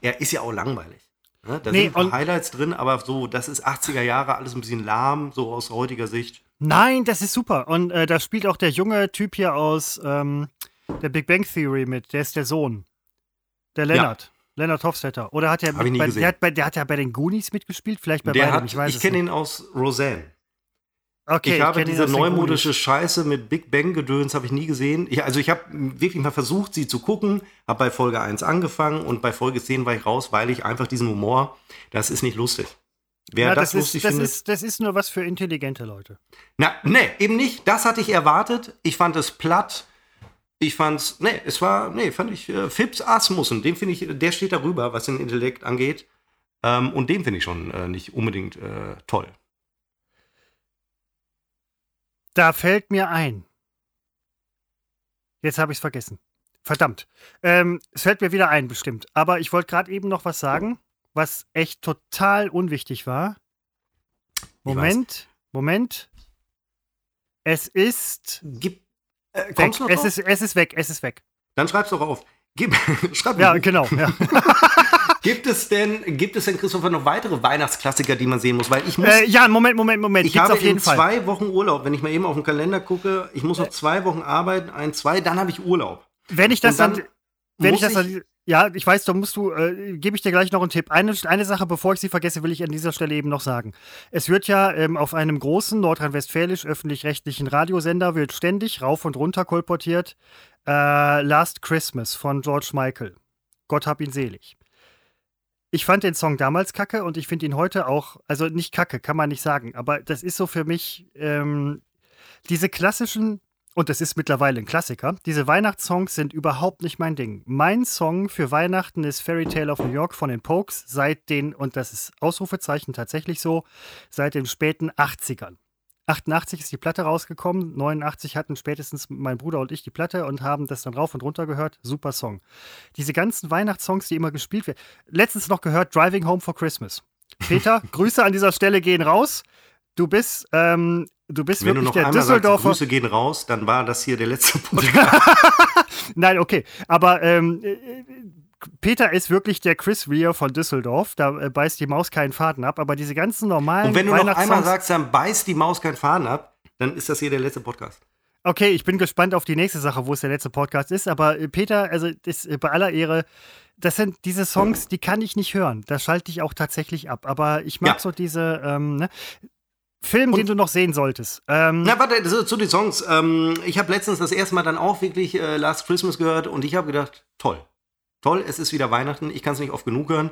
er ist ja auch langweilig. Ne? Da Nee, sind Highlights drin, aber so, das ist 80er Jahre, alles ein bisschen lahm, so aus heutiger Sicht. Nein, das ist super. Und äh, da spielt auch der junge Typ hier aus ähm, der Big Bang Theory mit. Der ist der Sohn. Der Lennart. Lennart Hofstetter. Oder hat er bei, der, hat bei, der hat ja bei den Goonies mitgespielt? Vielleicht bei Der beidem, hat, ich weiß ich kenne ihn aus Roseanne. Okay, ich habe ihn diese neumodische Scheiße mit Big Bang Gedöns habe ich nie gesehen. Ich, also ich habe wirklich mal versucht, sie zu gucken, habe bei Folge 1 angefangen und bei Folge 10 war ich raus, weil ich einfach diesen Humor, das ist nicht lustig. Wer Ja, das, das, lustig ist, das, findet. ist, das ist nur was für intelligente Leute. Na, nee, eben nicht. Das hatte ich erwartet. Ich fand es platt. Ich fand's, nee, es war, nee, fand ich, äh, Phipps Asmussen, den finde ich, der steht darüber, was den Intellekt angeht. Ähm, und den finde ich schon äh, nicht unbedingt äh, toll. Da fällt mir ein. Jetzt habe ich es vergessen. Verdammt. Ähm, es fällt mir wieder ein, bestimmt. Aber ich wollte gerade eben noch was sagen, was echt total unwichtig war. Moment, Moment. Es ist Gib, äh, weg. kommst du noch Es drauf? ist, es ist weg. Es ist weg. Dann schreib's doch auf. Gib, [LAUGHS] schreib Ja, genau. Ja. [LAUGHS] Gibt es denn, gibt es denn, Christopher, noch weitere Weihnachtsklassiker, die man sehen muss? Weil ich muss, äh, ja, Moment, Moment, Moment. ich Gibt's habe auf jeden in Fall. zwei Wochen Urlaub. Wenn ich mal eben auf den Kalender gucke, ich muss noch zwei Wochen arbeiten, ein, zwei, dann habe ich Urlaub. Wenn ich das dann dann, wenn ich das dann, ja, ich weiß, da musst du, äh, gebe ich dir gleich noch einen Tipp. Eine, eine Sache, bevor ich sie vergesse, will ich an dieser Stelle eben noch sagen. Es wird ja ähm, auf einem großen nordrhein-westfälisch öffentlich-rechtlichen Radiosender wird ständig rauf und runter kolportiert äh, Last Christmas von George Michael. Gott hab ihn selig. Ich fand den Song damals kacke und ich finde ihn heute auch, also nicht kacke, kann man nicht sagen, aber das ist so für mich ähm, diese klassischen und das ist mittlerweile ein Klassiker. Diese Weihnachtssongs sind überhaupt nicht mein Ding. Mein Song für Weihnachten ist Fairy Tale of New York von den Pokes seit den, und das ist Ausrufezeichen tatsächlich so, seit den späten 80ern. 88 ist die Platte rausgekommen, 89 hatten spätestens mein Bruder und ich die Platte und haben das dann rauf und runter gehört. Super Song. Diese ganzen Weihnachtssongs, die immer gespielt werden. Letztens noch gehört Driving Home for Christmas. Peter, [LAUGHS] Grüße an dieser Stelle gehen raus. Du bist, ähm, du bist Wenn du wirklich noch der einmal sagst, Düsseldorfer. Grüße gehen raus, dann war das hier der letzte [LAUGHS] Podcast. Nein, okay. Aber ähm, äh, Peter ist wirklich der Chris Rea von Düsseldorf. Da äh, beißt die Maus keinen Faden ab. Aber diese ganzen normalen Und wenn du noch einmal sagst, dann beißt die Maus keinen Faden ab, dann ist das hier der letzte Podcast. Okay, ich bin gespannt auf die nächste Sache, wo es der letzte Podcast ist. Aber äh, Peter, also das, äh, bei aller Ehre, das sind diese Songs, die kann ich nicht hören. Da schalte ich auch tatsächlich ab. Aber ich mag Ja. so diese ähm, ne? Film, den du noch sehen solltest. Ähm, Na, warte, ist zu den Songs. Ähm, ich habe letztens das erste Mal dann auch wirklich äh, Last Christmas gehört und ich habe gedacht, toll. Toll, es ist wieder Weihnachten, ich kann es nicht oft genug hören.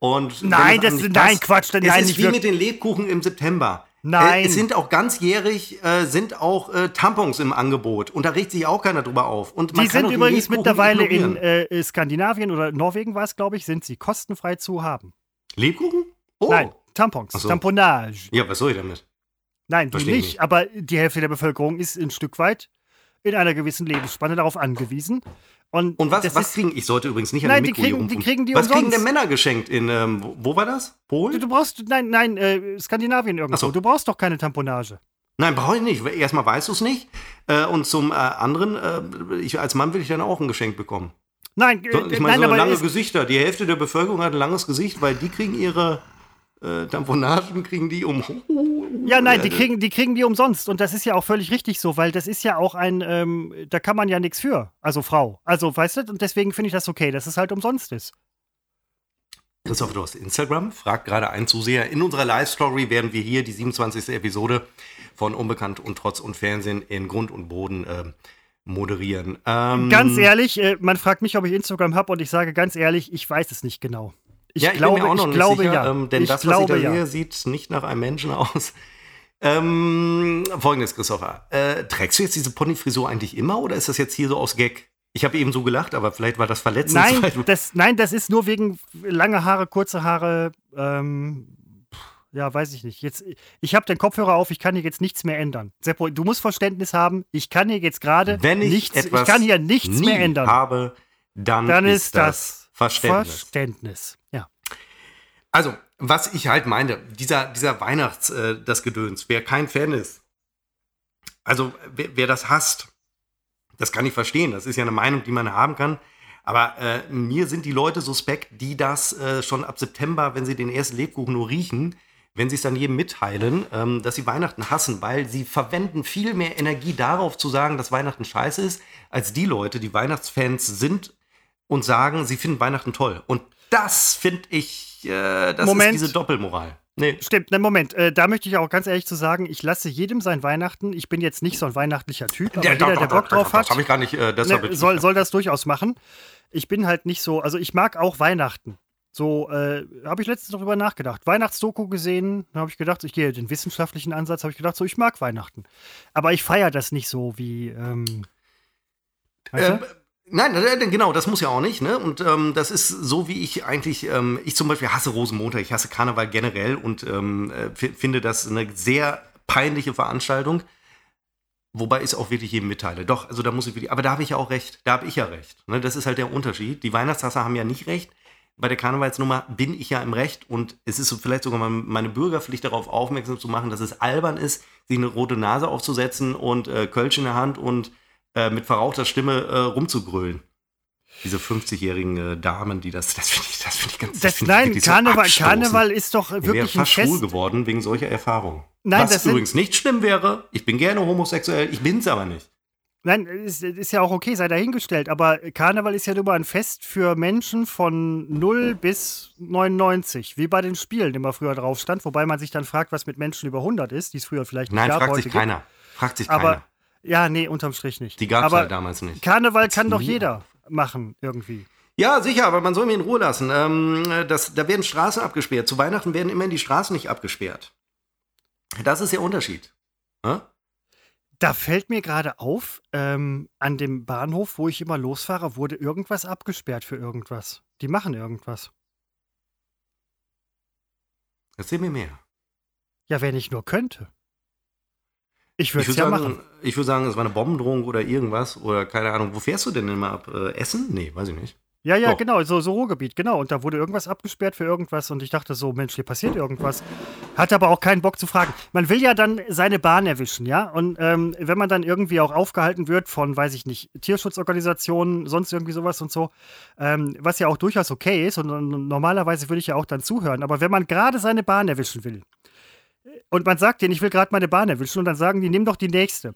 Und Nein, das- nicht nein, passt, Quatsch, Es nein, ist nicht wie mit den Lebkuchen im September. Nein. Äh, es sind auch ganzjährig, äh, sind auch äh, Tampons im Angebot. Und da regt sich auch keiner drüber auf. Und man die sind übrigens mittlerweile in äh, Skandinavien oder Norwegen war es, glaube ich, sind sie kostenfrei zu haben. Lebkuchen? Oh. Nein, Tampons, so. Tamponage. Ja, was soll ich damit? Nein, du ich nicht, nicht. aber die Hälfte der Bevölkerung ist ein Stück weit in einer gewissen Lebensspanne darauf angewiesen. Und, Und was, was kriegen, ich sollte übrigens nicht an Nein, die Mikro hier kriegen- die kriegen die Was kriegen umsonst. denn Männer geschenkt in, ähm, wo, war das? du, Polen? du brauchst, nein, nein, äh, Skandinavien irgendwo. Ach so. Du brauchst doch keine Tamponage. Nein, brauche ich nicht. Erstmal weißt du es nicht. Äh, und zum äh, anderen, äh, ich, als Mann will ich dann auch ein Geschenk bekommen. Nein, äh, So, ich meine, so lange es, Gesichter. Die Hälfte der Bevölkerung hat ein langes Gesicht, weil die kriegen ihre äh, Tamponagen, kriegen die um. ja, nein, die kriegen, die kriegen die umsonst. Und das ist ja auch völlig richtig so, weil das ist ja auch ein, ähm, da kann man ja nichts für. Also Frau. Also, weißt du, und deswegen finde ich das okay, dass es halt umsonst ist. Christoph, du hast Instagram, fragt gerade ein Zuseher. In unserer Live-Story werden wir hier die 27. Episode von Unbekannt und Trotz und Fernsehen in Grund und Boden äh, moderieren. Ähm, Ganz ehrlich, äh, man fragt mich, ob ich Instagram habe und ich sage ganz ehrlich, ich weiß es nicht genau. Ich ja, ich glaube, bin mir auch noch ich nicht glaube sicher, ja. ähm, denn ich das, glaube was ich da ja. sehe, sieht nicht nach einem Menschen aus. Ähm, Folgendes, Christopher. Äh, trägst du jetzt diese Ponyfrisur eigentlich immer oder ist das jetzt hier so aus Gag? Ich habe eben so gelacht, aber vielleicht war das verletzend. Nein, das, nein, das ist nur wegen lange Haare, kurze Haare. Ähm, ja, weiß ich nicht. Jetzt, ich habe den Kopfhörer auf, ich kann hier jetzt nichts mehr ändern. Seppo, du musst Verständnis haben. Ich kann hier jetzt gerade nichts, ich kann hier nichts mehr ändern. habe, dann, Dann ist ist das das Verständnis. Verständnis. Ja. Also, was ich halt meine, dieser, dieser Weihnachts, äh, das Gedöns, wer kein Fan ist, also wer, wer das hasst, das kann ich verstehen. Das ist ja eine Meinung, die man haben kann. Aber äh, mir sind die Leute suspekt, die das äh, schon ab September, wenn sie den ersten Lebkuchen nur riechen, wenn sie es dann jedem mitteilen, ähm, dass sie Weihnachten hassen, weil sie verwenden viel mehr Energie darauf zu sagen, dass Weihnachten scheiße ist, als die Leute, die Weihnachtsfans sind und sagen, sie finden Weihnachten toll. Und das finde ich, äh, das Moment. ist diese Doppelmoral. Nee. Stimmt, ne, Moment, äh, da möchte ich auch ganz ehrlich zu sagen, ich lasse jedem sein Weihnachten. Ich bin jetzt nicht so ein weihnachtlicher Typ, aber Ja, jeder, doch, der doch, Bock doch, drauf Das hat, habe ich gar nicht, äh, das ne, soll, soll das durchaus machen. Ich bin halt nicht so, also ich mag auch Weihnachten. So, äh, habe ich letztens darüber nachgedacht. Weihnachtsdoku gesehen, da habe ich gedacht, ich gehe den wissenschaftlichen Ansatz, habe ich gedacht, so, ich mag Weihnachten. Aber ich feiere das nicht so wie, ähm, weißt Ähm, du? Nein, äh, genau, das muss ja auch nicht. Ne? Und ähm, das ist so, wie ich eigentlich, ähm, ich zum Beispiel hasse Rosenmontag, ich hasse Karneval generell und ähm, äh, fi- finde das eine sehr peinliche Veranstaltung. Wobei ich es auch wirklich jedem mitteile. Doch, also da muss ich wirklich, aber da habe ich ja auch recht. Da habe ich ja recht. Ne? Das ist halt der Unterschied. Die Weihnachtshasser haben ja nicht recht. Bei der Karnevalsnummer bin ich ja im Recht und es ist so vielleicht sogar meine Bürgerpflicht darauf aufmerksam zu machen, dass es albern ist, sich eine rote Nase aufzusetzen und äh, Kölsch in der Hand und äh, mit verrauchter Stimme äh, rumzugrölen. Diese 50-jährigen äh, Damen, die das, das finde ich, das finde ich ganz Das, find ich nein, so Karneval, abstoßend. Karneval ist doch Ich wirklich ein fast schwul Fest. geworden wegen solcher Erfahrungen. Nein, Was das übrigens nicht schlimm wäre. Ich bin gerne homosexuell, ich bin's aber nicht. Nein, ist, ist ja auch okay, sei dahingestellt. Aber Karneval ist ja nur ein Fest für Menschen von 0 bis 99, wie bei den Spielen immer früher drauf stand. Wobei man sich dann fragt, was mit Menschen über 100 ist, die es früher vielleicht nicht Nein, gab. fragt heute sich gibt. keiner. Fragt sich Aber keiner. Ja, nee, unterm Strich nicht. Die gab's aber halt damals nicht. Karneval kann doch jeder machen, irgendwie. Ja, sicher, aber man soll mir in Ruhe lassen. Ähm, das, da werden Straßen abgesperrt. Zu Weihnachten werden immerhin die Straßen nicht abgesperrt. Das ist der Unterschied. Hä? Da fällt mir gerade auf, ähm, an dem Bahnhof, wo ich immer losfahre, wurde irgendwas abgesperrt für irgendwas. Die machen irgendwas. Erzähl mir mehr. Ja, wenn ich nur könnte. Ich würde es würde ja sagen, machen. ich würd sagen, es war eine Bombendrohung oder irgendwas. Oder keine Ahnung. Wo fährst du denn immer ab? Äh, Essen? Nee, weiß ich nicht. Ja, ja, Doch. genau, so, so Ruhrgebiet, genau. Und da wurde irgendwas abgesperrt für irgendwas und ich dachte so, Mensch, hier passiert irgendwas. Hatte aber auch keinen Bock zu fragen. Man will ja dann seine Bahn erwischen, ja? Und ähm, wenn man dann irgendwie auch aufgehalten wird von, weiß ich nicht, Tierschutzorganisationen, sonst irgendwie sowas und so, ähm, was ja auch durchaus okay ist und, und normalerweise würde ich ja auch dann zuhören. Aber wenn man gerade seine Bahn erwischen will und man sagt denen, ich will gerade meine Bahn erwischen und dann sagen die, nimm doch die nächste.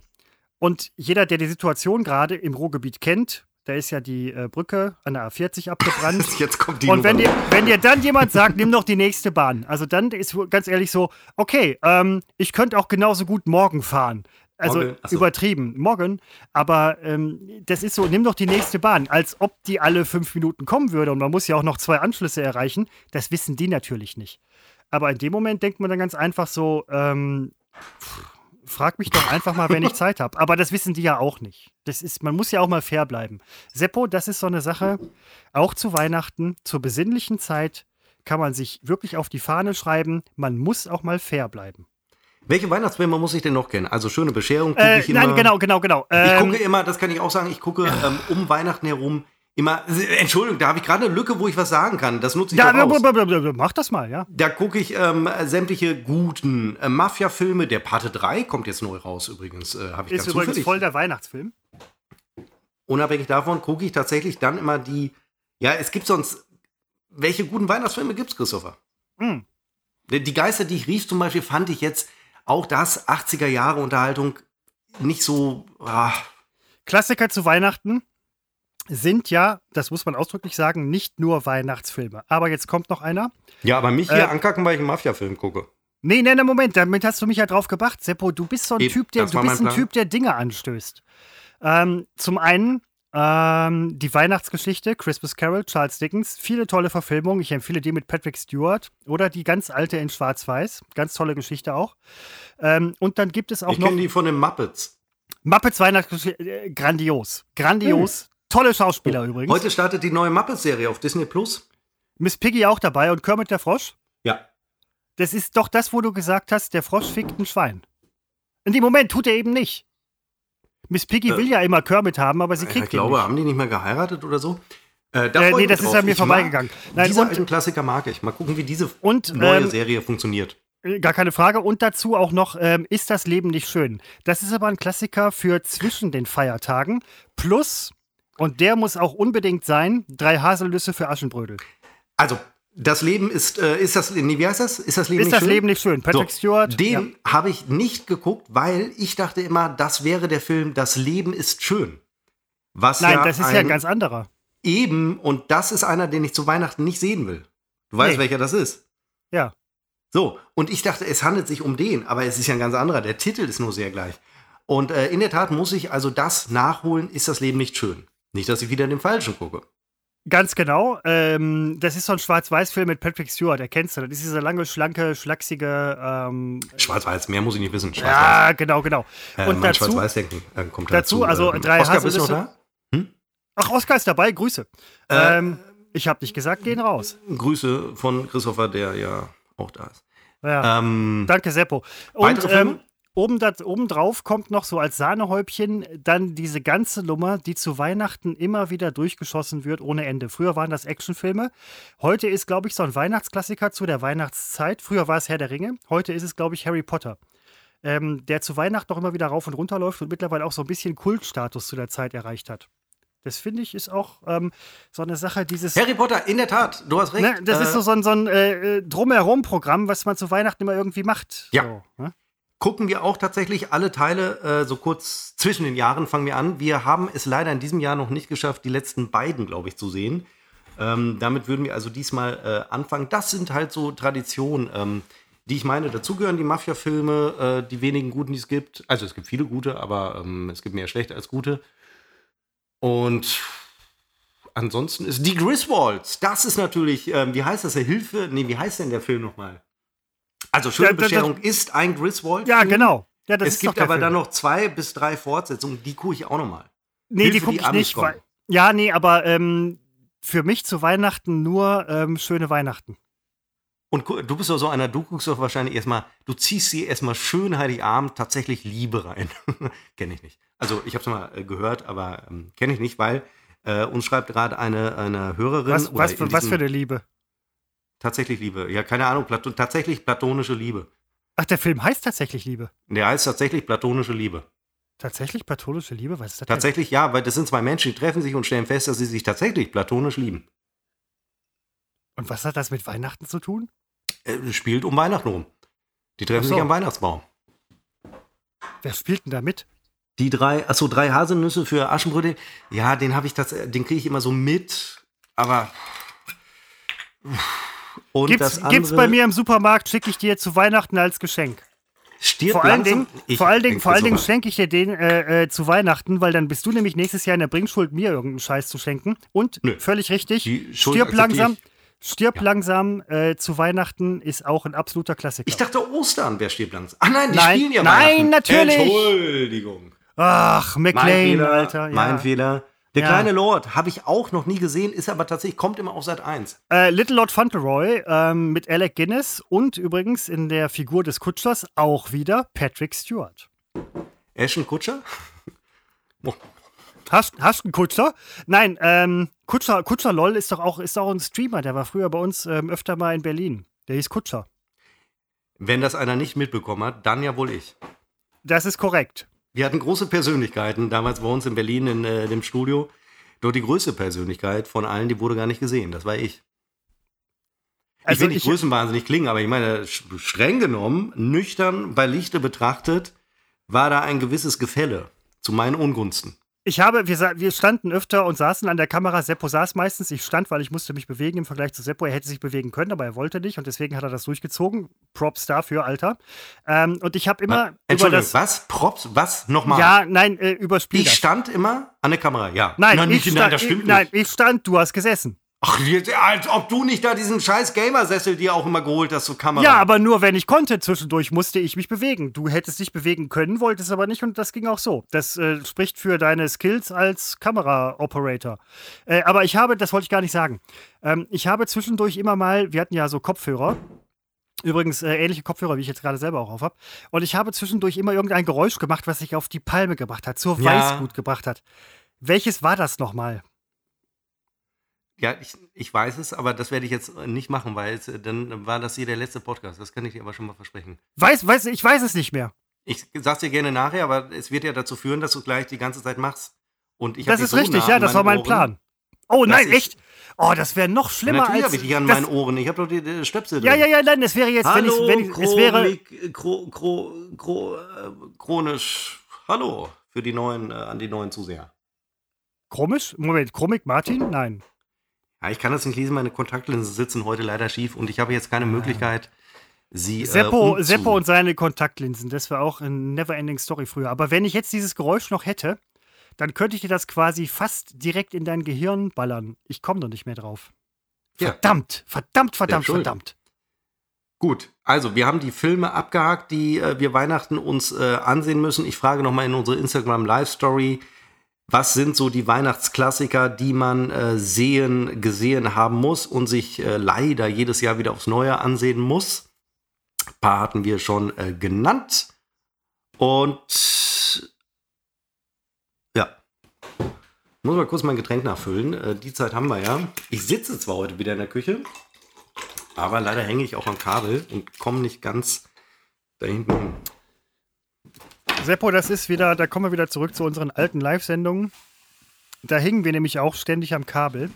Und jeder, der die Situation gerade im Ruhrgebiet kennt, da ist ja die äh, Brücke an der A40 abgebrannt. [LAUGHS] Jetzt kommt die Und wenn dir, wenn dir dann jemand sagt, nimm doch die nächste Bahn, also dann ist ganz ehrlich so, okay, ähm, ich könnte auch genauso gut morgen fahren. Also Morgen? Übertrieben, morgen. Aber ähm, das ist so, nimm doch die nächste Bahn, als ob die alle fünf Minuten kommen würde. Und man muss ja auch noch zwei Anschlüsse erreichen. Das wissen die natürlich nicht. Aber in dem Moment denkt man dann ganz einfach so, ähm, frag mich doch einfach mal, wenn ich Zeit habe. Aber das wissen die ja auch nicht. Das ist, man muss ja auch mal fair bleiben. Seppo, das ist so eine Sache, auch zu Weihnachten, zur besinnlichen Zeit kann man sich wirklich auf die Fahne schreiben, man muss auch mal fair bleiben. Welche Weihnachtsfilme muss ich denn noch kennen? Also schöne Bescherung gucke Äh, ich immer. nein, genau, genau, genau. Ich Ähm, gucke immer, das kann ich auch sagen, ich gucke ähm, um Weihnachten herum immer. Entschuldigung, da habe ich gerade eine Lücke, wo ich was sagen kann. Das nutze ich ja, auch aus. mach das mal, ja. Da gucke ich ähm, sämtliche guten äh, Mafia-Filme. Der Pate 3 kommt jetzt neu raus übrigens. Äh, habe ich Ist übrigens zufällig. voll der Weihnachtsfilm. Unabhängig davon gucke ich tatsächlich dann immer die. Ja, es gibt sonst. Welche guten Weihnachtsfilme gibt's, Christopher? Hm. Die die Geister, die ich rief, zum Beispiel, fand ich jetzt auch das 80er Jahre Unterhaltung nicht so. Ah, Klassiker zu Weihnachten sind ja, das muss man ausdrücklich sagen, nicht nur Weihnachtsfilme. Aber jetzt kommt noch einer. ja, aber mich Äh, hier ankacken, weil ich einen Mafia-Film gucke. Nee, nee, nee, Moment, damit hast du mich ja drauf gebracht, Seppo. Du bist so ein Eben, Typ, der, du bist ein. Typ, der Dinge anstößt. Ähm, zum einen ähm, die Weihnachtsgeschichte, Christmas Carol, Charles Dickens, viele tolle Verfilmungen. Ich empfehle die mit Patrick Stewart oder die ganz alte in Schwarz-Weiß, ganz tolle Geschichte auch. Ähm, und dann gibt es auch Ich noch kenne die von den Muppets. Muppets Weihnachtsgeschichte, äh, grandios, grandios, tolle Schauspieler übrigens. Heute startet die neue Muppets-Serie auf Disney Plus. Miss Piggy auch dabei und Kermit der Frosch. Ja. Das ist doch das, wo du gesagt hast, der Frosch fickt ein Schwein. In dem Moment tut er eben nicht. Miss Piggy Äh, will ja immer Kermit haben, aber sie kriegt ich glaube, ihn haben die nicht mehr geheiratet oder so? Äh, da nicht. Äh, nee, das ist drauf. an mir Ich vorbeigegangen. Nein, diese und, alten Klassiker mag ich. Mal gucken, wie diese und neue ähm, Serie funktioniert. äh, gar keine Frage. Und dazu auch noch, ähm, ist das Leben nicht schön? Das ist aber ein Klassiker für zwischen den Feiertagen. Plus Und der muss auch unbedingt sein: drei Haselnüsse für Aschenbrödel. Also, das Leben ist, äh, ist das, nee, wie heißt das? Ist das Leben Ist nicht das schön? Leben nicht schön? Patrick So, Stewart. Den habe ich nicht geguckt, weil ich dachte immer, das wäre der Film Das Leben ist schön. Was Nein, ja das ist ja ein ein ganz anderer. eben und das ist einer, den ich zu Weihnachten nicht sehen will. Du weißt, Nee. welcher das ist. Ja. So, und ich dachte, es handelt sich um den, aber es ist ja ein ganz anderer. Der Titel ist nur sehr gleich. Und äh, in der Tat muss ich also das nachholen, ist das Leben nicht schön. Nicht, dass ich wieder den falschen gucke. Ganz genau. Ähm, das ist so ein Schwarz-Weiß-Film mit Patrick Stewart, erkennst du. Das ist dieser lange, schlanke, schlachsige. Ähm, Schwarz-Weiß, mehr muss ich nicht wissen. Ja, genau, genau. Äh, Und dazu, Schwarz-Weiß-Denken äh, kommt dazu, dazu. also Ähm, drei Oscar, bist du da? ach, Oscar ist dabei, Grüße. Äh, ähm, ich habe nicht gesagt, gehen raus. Grüße von Christopher, der ja auch da ist. Ja. Ähm, Danke, Seppo. Und weitere Filme? Oben, dat, oben drauf kommt noch so als Sahnehäubchen dann diese ganze Nummer, die zu Weihnachten immer wieder durchgeschossen wird ohne Ende. Früher waren das Actionfilme. Heute ist, glaube ich, so ein Weihnachtsklassiker zu der Weihnachtszeit. Früher war es Herr der Ringe. Heute ist es, glaube ich, Harry Potter. Ähm, der zu Weihnachten noch immer wieder rauf und runter läuft und mittlerweile auch so ein bisschen Kultstatus zu der Zeit erreicht hat. Das finde ich ist auch ähm, so eine Sache, dieses. Harry Potter, in der Tat, du hast recht. Ne, das Äh, ist so, so ein, so ein äh, äh, Drumherum-Programm, was man zu Weihnachten immer irgendwie macht. Ja. So, ne? Gucken wir auch tatsächlich alle Teile äh, so kurz zwischen den Jahren, fangen wir an. Wir haben es leider in diesem Jahr noch nicht geschafft, die letzten beiden, glaube ich, zu sehen. Ähm, damit würden wir also diesmal äh, anfangen. Das sind halt so Traditionen, ähm, die ich meine, dazugehören die Mafia-Filme, äh, die wenigen guten, die es gibt. Also es gibt viele gute, aber ähm, es gibt mehr schlechte als gute. Und ansonsten ist die Griswolds. Das ist natürlich, ähm, wie heißt das, der Hilfe? Nee, wie heißt denn der Film nochmal? Also Schöne Ja, das- das- Bescherung ist ein Griswold. Ja, genau. Ja, es gibt aber dann noch zwei bis drei Fortsetzungen, die gucke ich auch nochmal. Nee, Hilfe, die gucke ich Amis nicht. Weil, ja, nee, aber ähm, für mich zu Weihnachten nur ähm, schöne Weihnachten. Und du bist doch so einer, du guckst doch wahrscheinlich erstmal, du ziehst sie erstmal schön Heiligabend tatsächlich Liebe rein. [LAUGHS] kenne ich nicht. Also ich habe es mal äh, gehört, aber ähm, kenne ich nicht, weil äh, uns schreibt gerade eine, eine Hörerin. Was, was, für, was für eine Liebe. Tatsächlich Liebe. Ja, keine Ahnung, Plato tatsächlich platonische Liebe. Ach, der Film heißt tatsächlich Liebe. Der heißt tatsächlich platonische Liebe. Tatsächlich platonische Liebe? Was ist das denn? Tatsächlich ja, weil das sind zwei Menschen, die treffen sich und stellen fest, dass sie sich tatsächlich platonisch lieben. Und was hat das mit Weihnachten zu tun? Äh, spielt um Weihnachten rum. Die treffen so. sich am Weihnachtsbaum. Wer spielt denn da mit? Die drei, achso, drei Haselnüsse für Aschenbrödel. Ja, den habe ich tatsächlich, den kriege ich immer so mit, aber. Und Gibt's, andere gibt's bei mir im Supermarkt, schicke ich dir zu Weihnachten als Geschenk. stirbt Vor allen langsam. Dingen, vor allen Dingen, vor allen Dingen schenke ich dir den äh, äh, zu Weihnachten, weil dann bist du nämlich nächstes Jahr in der Bringschuld, mir irgendeinen Scheiß zu schenken. Und Nö. völlig richtig, stirb langsam. ich. Stirb Ja. langsam äh, zu Weihnachten ist auch ein absoluter Klassiker. Ich dachte Ostern, wer stirbt langsam. Ach nein, die Nein, spielen ja nein, natürlich. Entschuldigung. Ach, Mein McLean, Fehler, Alter. Ja. mein Fehler. Der Ja. kleine Lord habe ich auch noch nie gesehen, ist aber tatsächlich, kommt immer auf Seit 1. Äh, Little Lord Fauntleroy ähm, mit Alec Guinness und übrigens in der Figur des Kutschers auch wieder Patrick Stewart. Ashton Kutscher? [LAUGHS] Oh, Hast, hast du einen Kutscher? Nein, ähm, Kutscher, Kutscher LOL ist doch auch, ist auch ein Streamer, der war früher bei uns ähm, öfter mal in Berlin. Der hieß Kutscher. Wenn das einer nicht mitbekommen hat, dann ja wohl ich. Das ist korrekt. Wir hatten große Persönlichkeiten damals bei uns in Berlin in äh, dem Studio. Dort die größte Persönlichkeit von allen, die wurde gar nicht gesehen. Das war ich. Ich Also will nicht ich, größenwahnsinnig klingen, aber ich meine, streng genommen, nüchtern bei Lichte betrachtet, war da ein gewisses Gefälle zu meinen Ungunsten. Ich habe, wir, wir standen öfter und saßen an der Kamera. Seppo saß meistens. Ich stand, weil ich musste mich bewegen im Vergleich zu Seppo. Er hätte sich bewegen können, aber er wollte nicht und deswegen hat er das durchgezogen. Props dafür, Alter. Ähm, und ich habe immer Entschuldigung, das. was? Props? Was? Nochmal? Ja, nein, äh, überspiel ich das. stand immer an der Kamera, ja. Nein, nein, ich nicht, stand, nein das stimmt ich, nein, nicht. ich stand, du hast gesessen. Ach, als ob du nicht da diesen scheiß Gamersessel dir auch immer geholt hast zur Kamera. Ja, aber nur wenn ich konnte. Zwischendurch musste ich mich bewegen. Du hättest dich bewegen können, wolltest aber nicht und das ging auch so. Das äh, spricht für deine Skills als Kamera-Operator. Äh, aber ich habe, das wollte ich gar nicht sagen. Ähm, ich habe zwischendurch immer mal, wir hatten ja so Kopfhörer. Übrigens äh, ähnliche Kopfhörer, wie ich jetzt gerade selber auch auf habe. Und ich habe zwischendurch immer irgendein Geräusch gemacht, was sich auf die Palme gebracht hat, zur Ja. Weißgut gebracht hat. Welches war das nochmal? Ja, ich, ich weiß es, aber das werde ich jetzt nicht machen, weil es, äh, dann war das hier der letzte Podcast. Das kann ich dir aber schon mal versprechen. Weiß, weiß, ich weiß es nicht mehr. Ich sag's dir gerne nachher, aber es wird ja dazu führen, dass du gleich die ganze Zeit machst Und ich das ist so richtig, ja, das war mein Ohren, Plan. Oh nein, echt? Oh, das wäre noch schlimmer natürlich als. Natürlich habe ich dich an meinen Ohren. Ich habe doch die, die Stöpsel drin. Ja, ja, ja, nein, es wäre jetzt, Hallo, wenn ich, wenn ich es wäre. Chro, chro, chro, äh, chronisch. Hallo für die neuen, äh, an die neuen Zuseher. Chromisch? Moment, Chromik Martin? Nein. Ja, ich kann das nicht lesen. Meine Kontaktlinsen sitzen heute leider schief und ich habe jetzt keine Möglichkeit, sie. Seppo, äh, Seppo und seine Kontaktlinsen. Das war auch eine Neverending Story früher. Aber wenn ich jetzt dieses Geräusch noch hätte, dann könnte ich dir das quasi fast direkt in dein Gehirn ballern. Ich komme doch nicht mehr drauf. Verdammt, verdammt, verdammt, verdammt. Gut, also wir haben die Filme abgehakt, die äh, wir Weihnachten uns äh, ansehen müssen. Ich frage nochmal in unsere Instagram Live Story, was sind so die Weihnachtsklassiker, die man äh, sehen, gesehen haben muss und sich äh, leider jedes Jahr wieder aufs Neue ansehen muss. Ein paar hatten wir schon äh, genannt. Und muss mal kurz mein Getränk nachfüllen. Äh, die Zeit haben wir ja. Ich sitze zwar heute wieder in der Küche, aber leider hänge ich auch am Kabel und komme nicht ganz da hinten hin. Seppo, das ist wieder, da kommen wir wieder zurück zu unseren alten Live-Sendungen. Da hingen wir nämlich auch ständig am Kabel.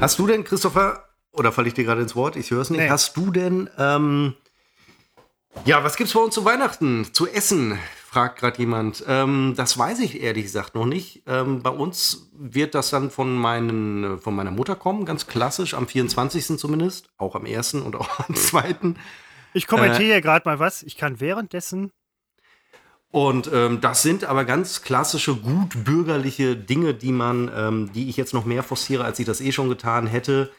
Hast du denn, Christopher, oder falle ich dir gerade ins Wort? Ich höre es nicht. Nee. Hast du denn, ähm, ja, was gibt's bei uns zu Weihnachten? Zu essen? fragt gerade jemand. Ähm, das weiß ich ehrlich gesagt noch nicht. Ähm, bei uns wird das dann von, meinen, von meiner Mutter kommen, ganz klassisch, am 24. zumindest. Auch am 1. und auch am [LAUGHS] 2. Ich kommentiere äh, gerade mal was. Ich kann währenddessen. Und ähm, das sind aber ganz klassische, gut bürgerliche Dinge, die man, ähm, die ich jetzt noch mehr forciere, als ich das eh schon getan hätte.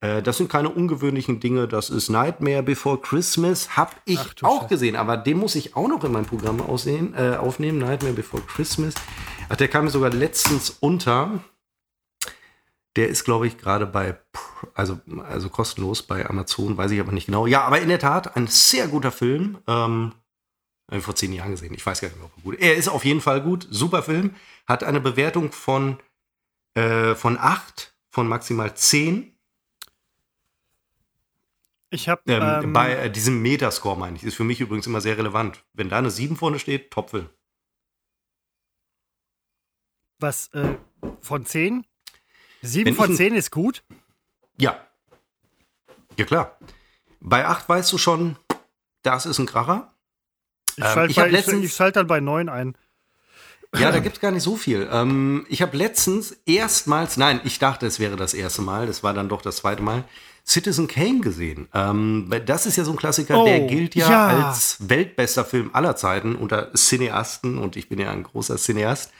Äh, das sind keine ungewöhnlichen Dinge. Das ist Nightmare Before Christmas. Hab ich Ach, auch Scheiße. gesehen, aber den muss ich auch noch in mein Programm aussehen, äh, aufnehmen. Nightmare Before Christmas. Ach, der kam mir sogar letztens unter. Der ist, glaube ich, gerade bei, also, also kostenlos bei Amazon, weiß ich aber nicht genau. Ja, aber in der Tat ein sehr guter Film. Ähm, habe ich vor zehn Jahren gesehen. Ich weiß gar nicht mehr, ob er gut ist. Er ist auf jeden Fall gut. Super Film. Hat eine Bewertung von, äh, von 8, von maximal 10. Ich habe ähm, ähm, bei äh, diesem Metascore meine ich, ist für mich übrigens immer sehr relevant. Wenn da eine 7 vorne steht, Topfel. Was äh, von 10? 7 von 10 ist gut? Ja. Ja, klar. Bei 8 weißt du schon, das ist ein Kracher. Ich ähm, schalte ähm, ich, ich, ich dann bei 9 ein. Ja, da gibt es gar nicht so viel. Ähm, ich habe letztens erstmals, nein, ich dachte, es wäre das erste Mal, das war dann doch das zweite Mal, Citizen Kane gesehen. Ähm, das ist ja so ein Klassiker, oh, der gilt ja, ja, als weltbester Film aller Zeiten unter Cineasten und ich bin ja ein großer Cineast.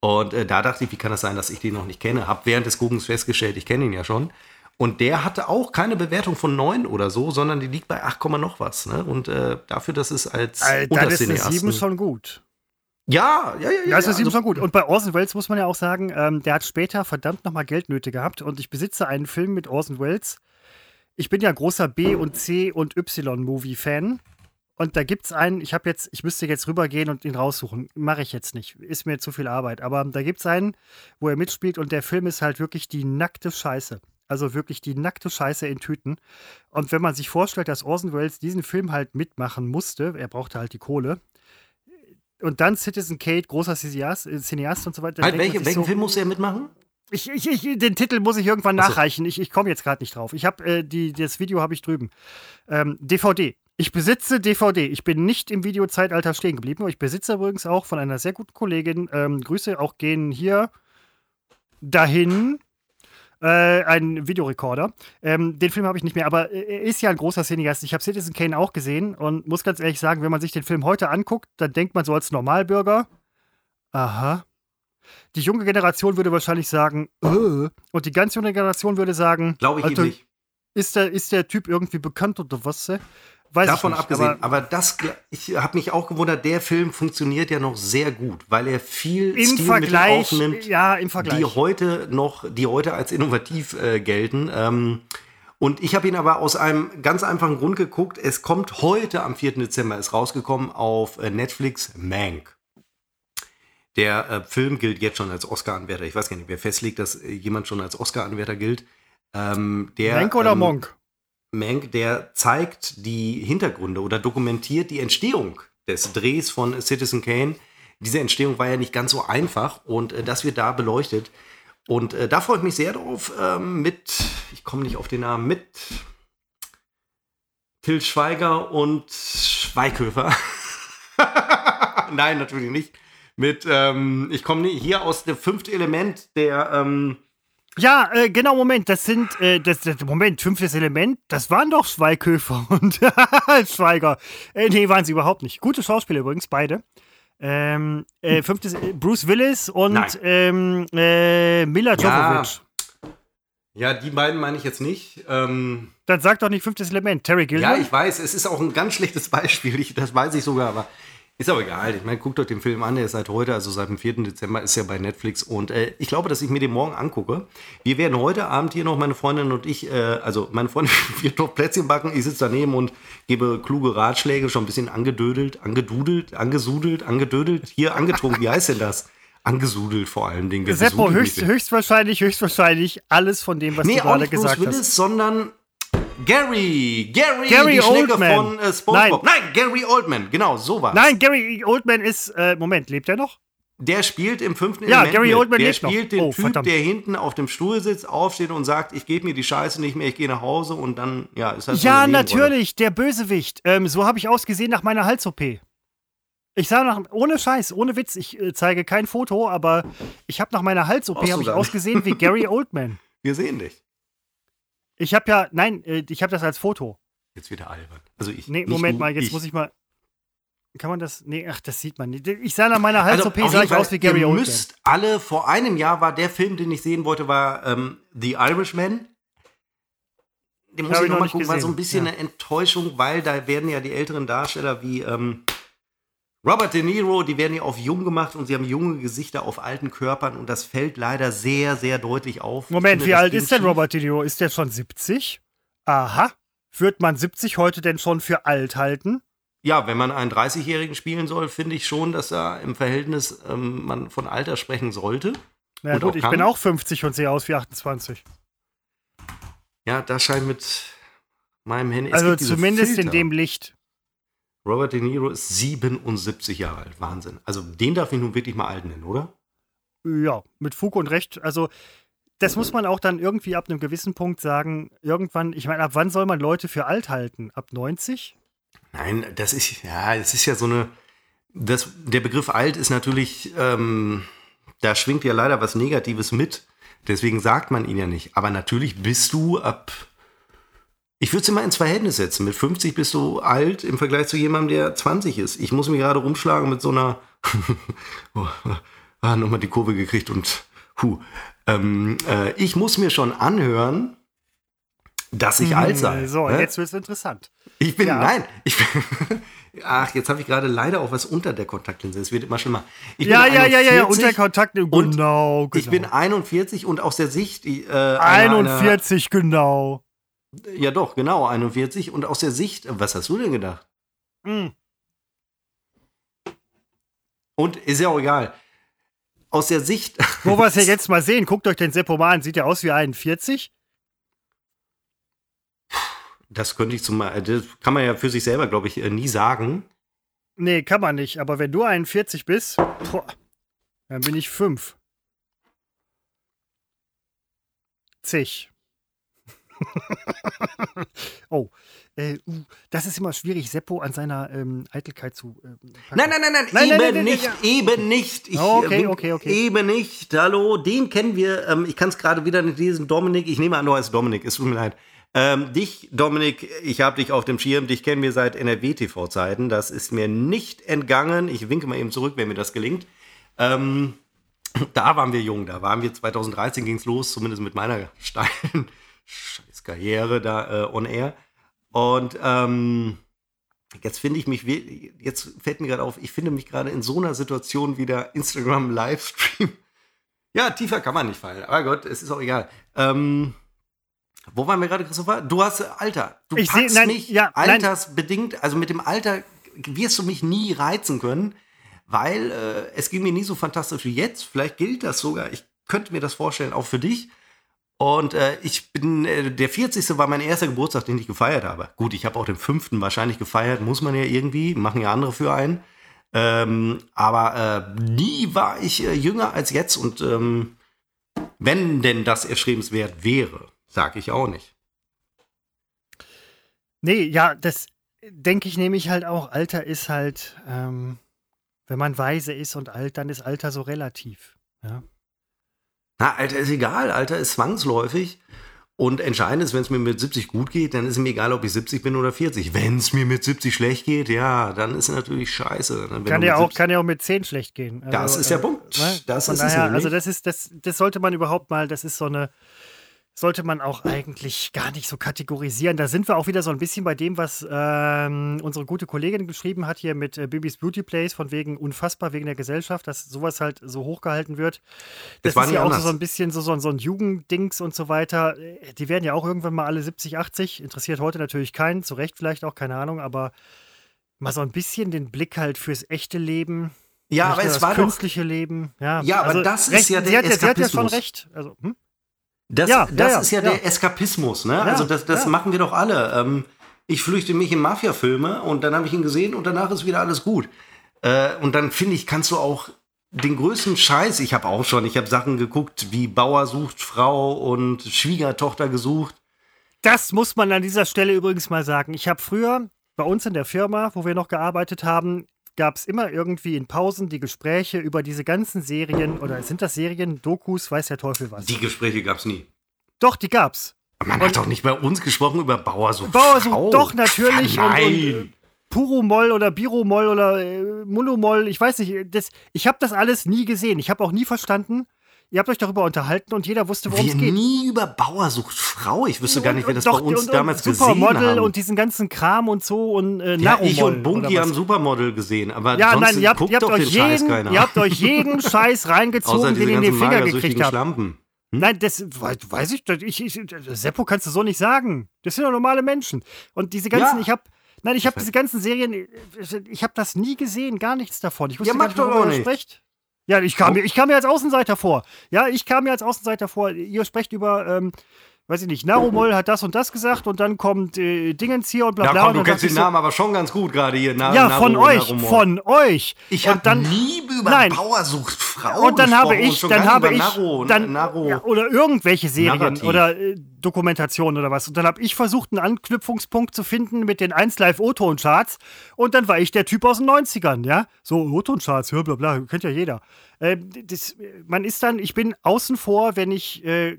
Und äh, da dachte ich, wie kann das sein, dass ich den noch nicht kenne? Hab während des Guckens festgestellt, ich kenne ihn ja schon. Und der hatte auch keine Bewertung von 9 oder so, sondern die liegt bei 8, noch was. Ne? Und äh, dafür, dass es als Alter, Untercineasten... Das ist 7 schon gut. Ja, ja, ja. Ja, das ist also, schon gut. Und bei Orson Welles muss man ja auch sagen, ähm, der hat später verdammt nochmal Geldnöte gehabt. Und ich besitze einen Film mit Orson Welles, ich bin ja großer B und C und Y-Movie-Fan. Und da gibt es einen, ich habe jetzt, ich müsste jetzt rübergehen und ihn raussuchen. Mache ich jetzt nicht. Ist mir zu viel Arbeit. Aber da gibt es einen, wo er mitspielt und der Film ist halt wirklich die nackte Scheiße. Also wirklich die nackte Scheiße in Tüten. Und wenn man sich vorstellt, dass Orson Welles diesen Film halt mitmachen musste, er brauchte halt die Kohle. Und dann Citizen Kate, großer Cineast, Cineast und so weiter. Halt, welche, welchen so, Film muss er mitmachen? Ich, ich, ich, den Titel muss ich irgendwann nachreichen. Ich, ich komme jetzt gerade nicht drauf. Ich habe äh, die, das Video habe ich drüben. Ähm, DVD. Ich besitze DVD. Ich bin nicht im Videozeitalter stehen geblieben. Ich besitze übrigens auch von einer sehr guten Kollegin. Ähm, Grüße auch gehen hier dahin. Äh, ein Videorekorder. Ähm, den Film habe ich nicht mehr, aber äh, er ist ja ein großer Cineast. Ich habe Citizen Kane auch gesehen und muss ganz ehrlich sagen, wenn man sich den Film heute anguckt, dann denkt man so als Normalbürger, aha, die junge Generation würde wahrscheinlich sagen, äh, und die ganz junge Generation würde sagen, glaube ich Alter, nicht. Ist der, ist der Typ irgendwie bekannt oder was? Weiß Davon nicht, abgesehen, aber, aber, das, ich habe mich auch gewundert, der Film funktioniert ja noch sehr gut, weil er viel im Stilmittel Vergleich, aufnimmt, ja, im Vergleich. die heute noch, die heute als innovativ äh, gelten. Ähm, und ich habe ihn aber aus einem ganz einfachen Grund geguckt. Es kommt heute am 4. Dezember, ist rausgekommen auf äh, Netflix Mank. Der äh, Film gilt jetzt schon als Oscar-Anwärter. Ich weiß gar nicht, wer festlegt, dass äh, jemand schon als Oscar-Anwärter gilt. Ähm, der, Mank oder ähm, Monk? Mank, der zeigt die Hintergründe oder dokumentiert die Entstehung des Drehs von Citizen Kane, diese Entstehung war ja nicht ganz so einfach und äh, das wird da beleuchtet. Und äh, da freue ich mich sehr drauf ähm, mit, ich komme nicht auf den Namen, mit Till Schweiger und Schweighöfer. [LAUGHS] Nein, natürlich nicht. Mit, ähm, ich komme hier aus dem fünften Element der, ähm, ja, äh, genau, Moment, das sind, äh, das, das, Moment, fünftes Element, das waren doch Schweighöfer [LAUGHS] und Schweiger. Äh, nee, waren sie überhaupt nicht. Gute Schauspieler übrigens, beide. Ähm, äh, fünftes, äh, Bruce Willis und ähm, äh, Mila Jovovich. Ja. ja. die beiden meine ich jetzt nicht. Ähm, Dann sag doch nicht fünftes Element. Terry Gilliam. Ja, ich weiß, es ist auch ein ganz schlechtes Beispiel. Ich, das weiß ich sogar, aber ist aber egal. Ich meine, guckt euch den Film an. Der ist seit heute, also seit dem 4. Dezember, ist ja bei Netflix. Und äh, ich glaube, dass ich mir den morgen angucke. Wir werden heute Abend hier noch, meine Freundin und ich, äh, also meine Freundin [LAUGHS] wird noch Plätzchen backen. Ich sitze daneben und gebe kluge Ratschläge, schon ein bisschen angedödelt, angedudelt, angesudelt, angedödelt. Hier angetrunken. Wie heißt denn das? Angesudelt vor allen Dingen. Seppo, höchst, höchstwahrscheinlich, höchstwahrscheinlich alles von dem, was nee, du gerade gesagt Willis, hast. sondern Gary, Gary, Gary die Oldman. von äh, SpongeBob. Nein. Nein, Gary Oldman, genau, sowas. Nein, Gary Oldman ist, äh, Moment, lebt er noch? Der spielt im fünften ja, Element Gary Oldman Der lebt spielt noch. den oh, Typ, verdammt. der hinten auf dem Stuhl sitzt, aufsteht und sagt, ich gebe mir die Scheiße nicht mehr, ich gehe nach Hause und dann, ja, ist das Ja, natürlich, der Bösewicht. Ähm, so habe ich ausgesehen nach meiner Hals-OP. Ich sah nach, ohne Scheiß, ohne Witz, ich äh, zeige kein Foto, aber ich habe nach meiner Hals-OP ich ausgesehen wie Gary [LAUGHS] Oldman. Wir sehen dich. Ich habe ja, nein, äh, ich habe das als Foto. Jetzt wieder albern. Also ich. Nee, Moment mal, jetzt ich. muss ich mal. Kann man das? Nee, ach, das sieht man nicht. Ich sah nach meiner Hals-OP, also, sah ich aus wie Gary Oldman. Ihr müsst alle, vor einem Jahr war der Film, den ich sehen wollte, war ähm, The Irishman. Den muss ich nochmal gucken, gesehen. war so ein bisschen ja. eine Enttäuschung, weil da werden ja die älteren Darsteller wie ähm, Robert De Niro, die werden ja auf jung gemacht und sie haben junge Gesichter auf alten Körpern und das fällt leider sehr, sehr deutlich auf. Moment, wie alt ist denn Robert De Niro? Ist der schon 70? Aha. Wird man 70 heute denn schon für alt halten? Ja, wenn man einen 30-Jährigen spielen soll, finde ich schon, dass da im Verhältnis ähm, man von Alter sprechen sollte. Na ja, gut, ich bin auch 50 und sehe aus wie 28. Ja, das scheint mit meinem Handy. Also zumindest in dem Licht. Robert De Niro ist 77 Jahre alt. Wahnsinn. Also den darf ich nun wirklich mal alt nennen, oder? Ja, mit Fug und Recht. Also das muss man auch dann irgendwie ab einem gewissen Punkt sagen. Irgendwann, ich meine, ab wann soll man Leute für alt halten? Ab 90? Nein, das ist, ja, es ist ja so eine, das, der Begriff alt ist natürlich, ähm, da schwingt ja leider was Negatives mit. Deswegen sagt man ihn ja nicht. Aber natürlich bist du ab ich würde es immer ins Verhältnis setzen. Mit 50 bist du alt im Vergleich zu jemandem, der 20 ist. Ich muss mich gerade rumschlagen mit so einer. [LAUGHS] oh, ah, nochmal die Kurve gekriegt und. Huh. Ähm, äh, ich muss mir schon anhören, dass ich hm, alt sei. So, ne? jetzt wird es interessant. Ich bin, ja. nein, ich bin, [LAUGHS] ach, jetzt habe ich gerade leider auch was unter der Kontaktlinse. Es wird immer schlimmer. Ich ja, ja, ja, ja, ja, unter Kontaktlinse, genau, genau. Ich bin 41 und aus der Sicht. Äh, 41, einer, genau. Ja, doch, genau, 41. Und aus der Sicht, was hast du denn gedacht? Mhm. Und ist ja auch egal. Aus der Sicht. [LAUGHS] Wo wir es ja jetzt mal sehen, guckt euch den Seppo mal an, sieht er aus wie 41? Das könnte ich zum das kann man ja für sich selber, glaube ich, äh, nie sagen. Nee, kann man nicht. Aber wenn du 41 bist, boah, dann bin ich 5. Zig. [LAUGHS] oh, äh, uh, das ist immer schwierig, Seppo an seiner ähm, Eitelkeit zu. Äh, nein, nein, nein, nein, nein, eben nein, nein, nicht, eben nicht. Ich, okay, äh, okay, okay. Eben nicht. Hallo, den kennen wir. Ähm, ich kann es gerade wieder nicht lesen. Dominik, ich nehme an, du heißt Dominik, es tut mir leid. Ähm, dich, Dominik, ich habe dich auf dem Schirm, dich kennen wir seit NRW-TV-Zeiten. Das ist mir nicht entgangen. Ich winke mal eben zurück, wenn mir das gelingt. Ähm, da waren wir jung, da waren wir 2013 ging es los, zumindest mit meiner [LAUGHS] steilen Karriere da äh, on air. Und ähm, jetzt finde ich mich, jetzt fällt mir gerade auf, ich finde mich gerade in so einer Situation wie der Instagram-Livestream. Ja, tiefer kann man nicht fallen. Aber Gott, es ist auch egal. Ähm, wo waren wir gerade, Christopher? Du hast Alter. Du ich packst seh, nein, mich ja, altersbedingt, nein. also mit dem Alter wirst du mich nie reizen können, weil äh, es ging mir nie so fantastisch wie jetzt. Vielleicht gilt das sogar. Ich könnte mir das vorstellen, auch für dich. Und äh, ich bin, äh, der 40. war mein erster Geburtstag, den ich gefeiert habe. Gut, ich habe auch den fünften wahrscheinlich gefeiert, muss man ja irgendwie, machen ja andere für einen. Ähm, aber äh, nie war ich äh, jünger als jetzt und ähm, wenn denn das erstrebenswert wäre, sage ich auch nicht. Nee, ja, das denke ich nämlich halt auch. Alter ist halt, ähm, wenn man weise ist und alt, dann ist Alter so relativ. Ja. Na, Alter ist egal, Alter ist zwangsläufig. Und entscheidend ist, wenn es mir mit 70 gut geht, dann ist es mir egal, ob ich 70 bin oder 40. Wenn es mir mit 70 schlecht geht, ja, dann ist es natürlich scheiße. kann, ja auch, kann ja auch mit 10 schlecht gehen. Also, das ist der äh, Punkt. Ne? Das ist daher, es Also das ist, das, das sollte man überhaupt mal, das ist so eine, sollte man auch eigentlich gar nicht so kategorisieren. Da sind wir auch wieder so ein bisschen bei dem, was ähm, unsere gute Kollegin geschrieben hat hier mit äh, Bibis Beauty Place, von wegen unfassbar wegen der Gesellschaft, dass sowas halt so hochgehalten wird. Das, das ist ja auch so, ein bisschen so, so, so ein Jugenddings und so weiter. Äh, die werden ja auch irgendwann mal alle 70, 80. Interessiert heute natürlich keinen, zu Recht vielleicht auch, keine Ahnung, aber mal so ein bisschen den Blick halt fürs echte Leben. Ja, aber es war künstliche doch, Leben. Ja, ja aber also das recht, ist ja der sie hat, sie hat ja schon recht. Also, hm? Das, ja, das ja, ist ja, ja, der Eskapismus, ne? also das, das machen wir doch alle. Ähm, ich flüchte mich in Mafia-Filme und dann habe ich ihn gesehen und danach ist wieder alles gut. Äh, und dann finde ich, kannst du auch den größten Scheiß, ich habe auch schon, ich habe Sachen geguckt, wie Bauer sucht Frau und Schwiegertochter gesucht. Das muss man an dieser Stelle übrigens mal sagen. Ich habe früher bei uns in der Firma, wo wir noch gearbeitet haben, gab es immer irgendwie in Pausen die Gespräche über diese ganzen Serien oder sind das Serien, Dokus, weiß der Teufel was. Die Gespräche gab es nie. Doch, die gab's. Man und hat doch nicht bei uns gesprochen über Bauersucht. Bauersucht, doch, natürlich. Nein. Und, und, Puromoll oder Biromoll oder äh, Mulomoll, ich weiß nicht. Das, ich habe das alles nie gesehen. Ich habe auch nie verstanden, Ihr habt euch darüber unterhalten und jeder wusste, worum es geht. nie über Bauersucht Frau. Ich wüsste gar nicht, wer das Doch, bei uns und, damals und gesehen Supermodel und diesen ganzen Kram und so und äh, ja, Ich und Bunky haben Supermodel gesehen, aber ja, nein, ihr habt, ihr habt euch jeden, Ihr habt euch jeden Scheiß reingezogen, den ihr in den Finger gekriegt habt. Schlampen. Hm? Nein, das weiß ich, ich, ich, Seppo kannst du so nicht sagen. Das sind doch normale Menschen. Und diese ganzen, ja. ich habe Nein, ich habe diese ganzen Serien, ich habe das nie gesehen, gar nichts davon. Ich wusste ja, gar nicht, worüber ihr sprecht. Ja, ich kam, mir, ich kam mir als Außenseiter vor. Ja, ich kam mir als Außenseiter vor. Ihr sprecht über, ähm, weiß ich nicht, Narumol hat das und das gesagt und dann kommt äh, Dingens hier und bla bla. Ja, komm, du kennst den Namen so, aber schon ganz gut gerade hier. Na, ja, von Naru, euch, Narumol. von euch. Ich habe nie über nein. Powersucht Frauen Und dann habe ich, dann habe ich, Naru, dann, Naru. Ja, oder irgendwelche Serien Narrativ. oder äh, Dokumentationen oder was. Und dann habe ich versucht, einen Anknüpfungspunkt zu finden mit den 1 Live O-Ton-Charts und dann war ich der Typ aus den 90ern, ja. So O-Ton-Charts, bla bla, kennt ja jeder. Äh, das, man ist dann, ich bin außen vor, wenn ich, äh,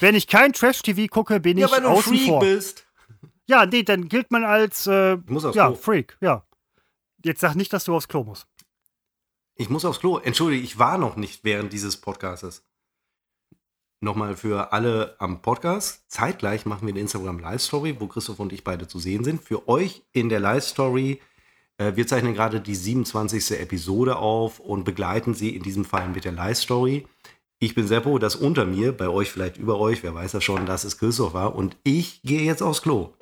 wenn ich kein Trash-TV gucke, bin ja, ich außen Freak vor. Bist. Ja, nee, dann gilt man als äh, ja, Klo. Freak, ja. Jetzt sag nicht, dass du aufs Klo musst. Ich muss aufs Klo. Entschuldige, ich war noch nicht während dieses Podcasts. Nochmal für alle am Podcast. Zeitgleich machen wir eine Instagram Live Story, wo Christoph und ich beide zu sehen sind. Für euch in der Live Story äh, wir zeichnen gerade die 27. Episode auf und begleiten sie in diesem Fall mit der Live-Story. Ich bin Seppo, das unter mir, bei euch vielleicht über euch, wer weiß das schon, dass es Christoph war. Und ich gehe jetzt aufs Klo.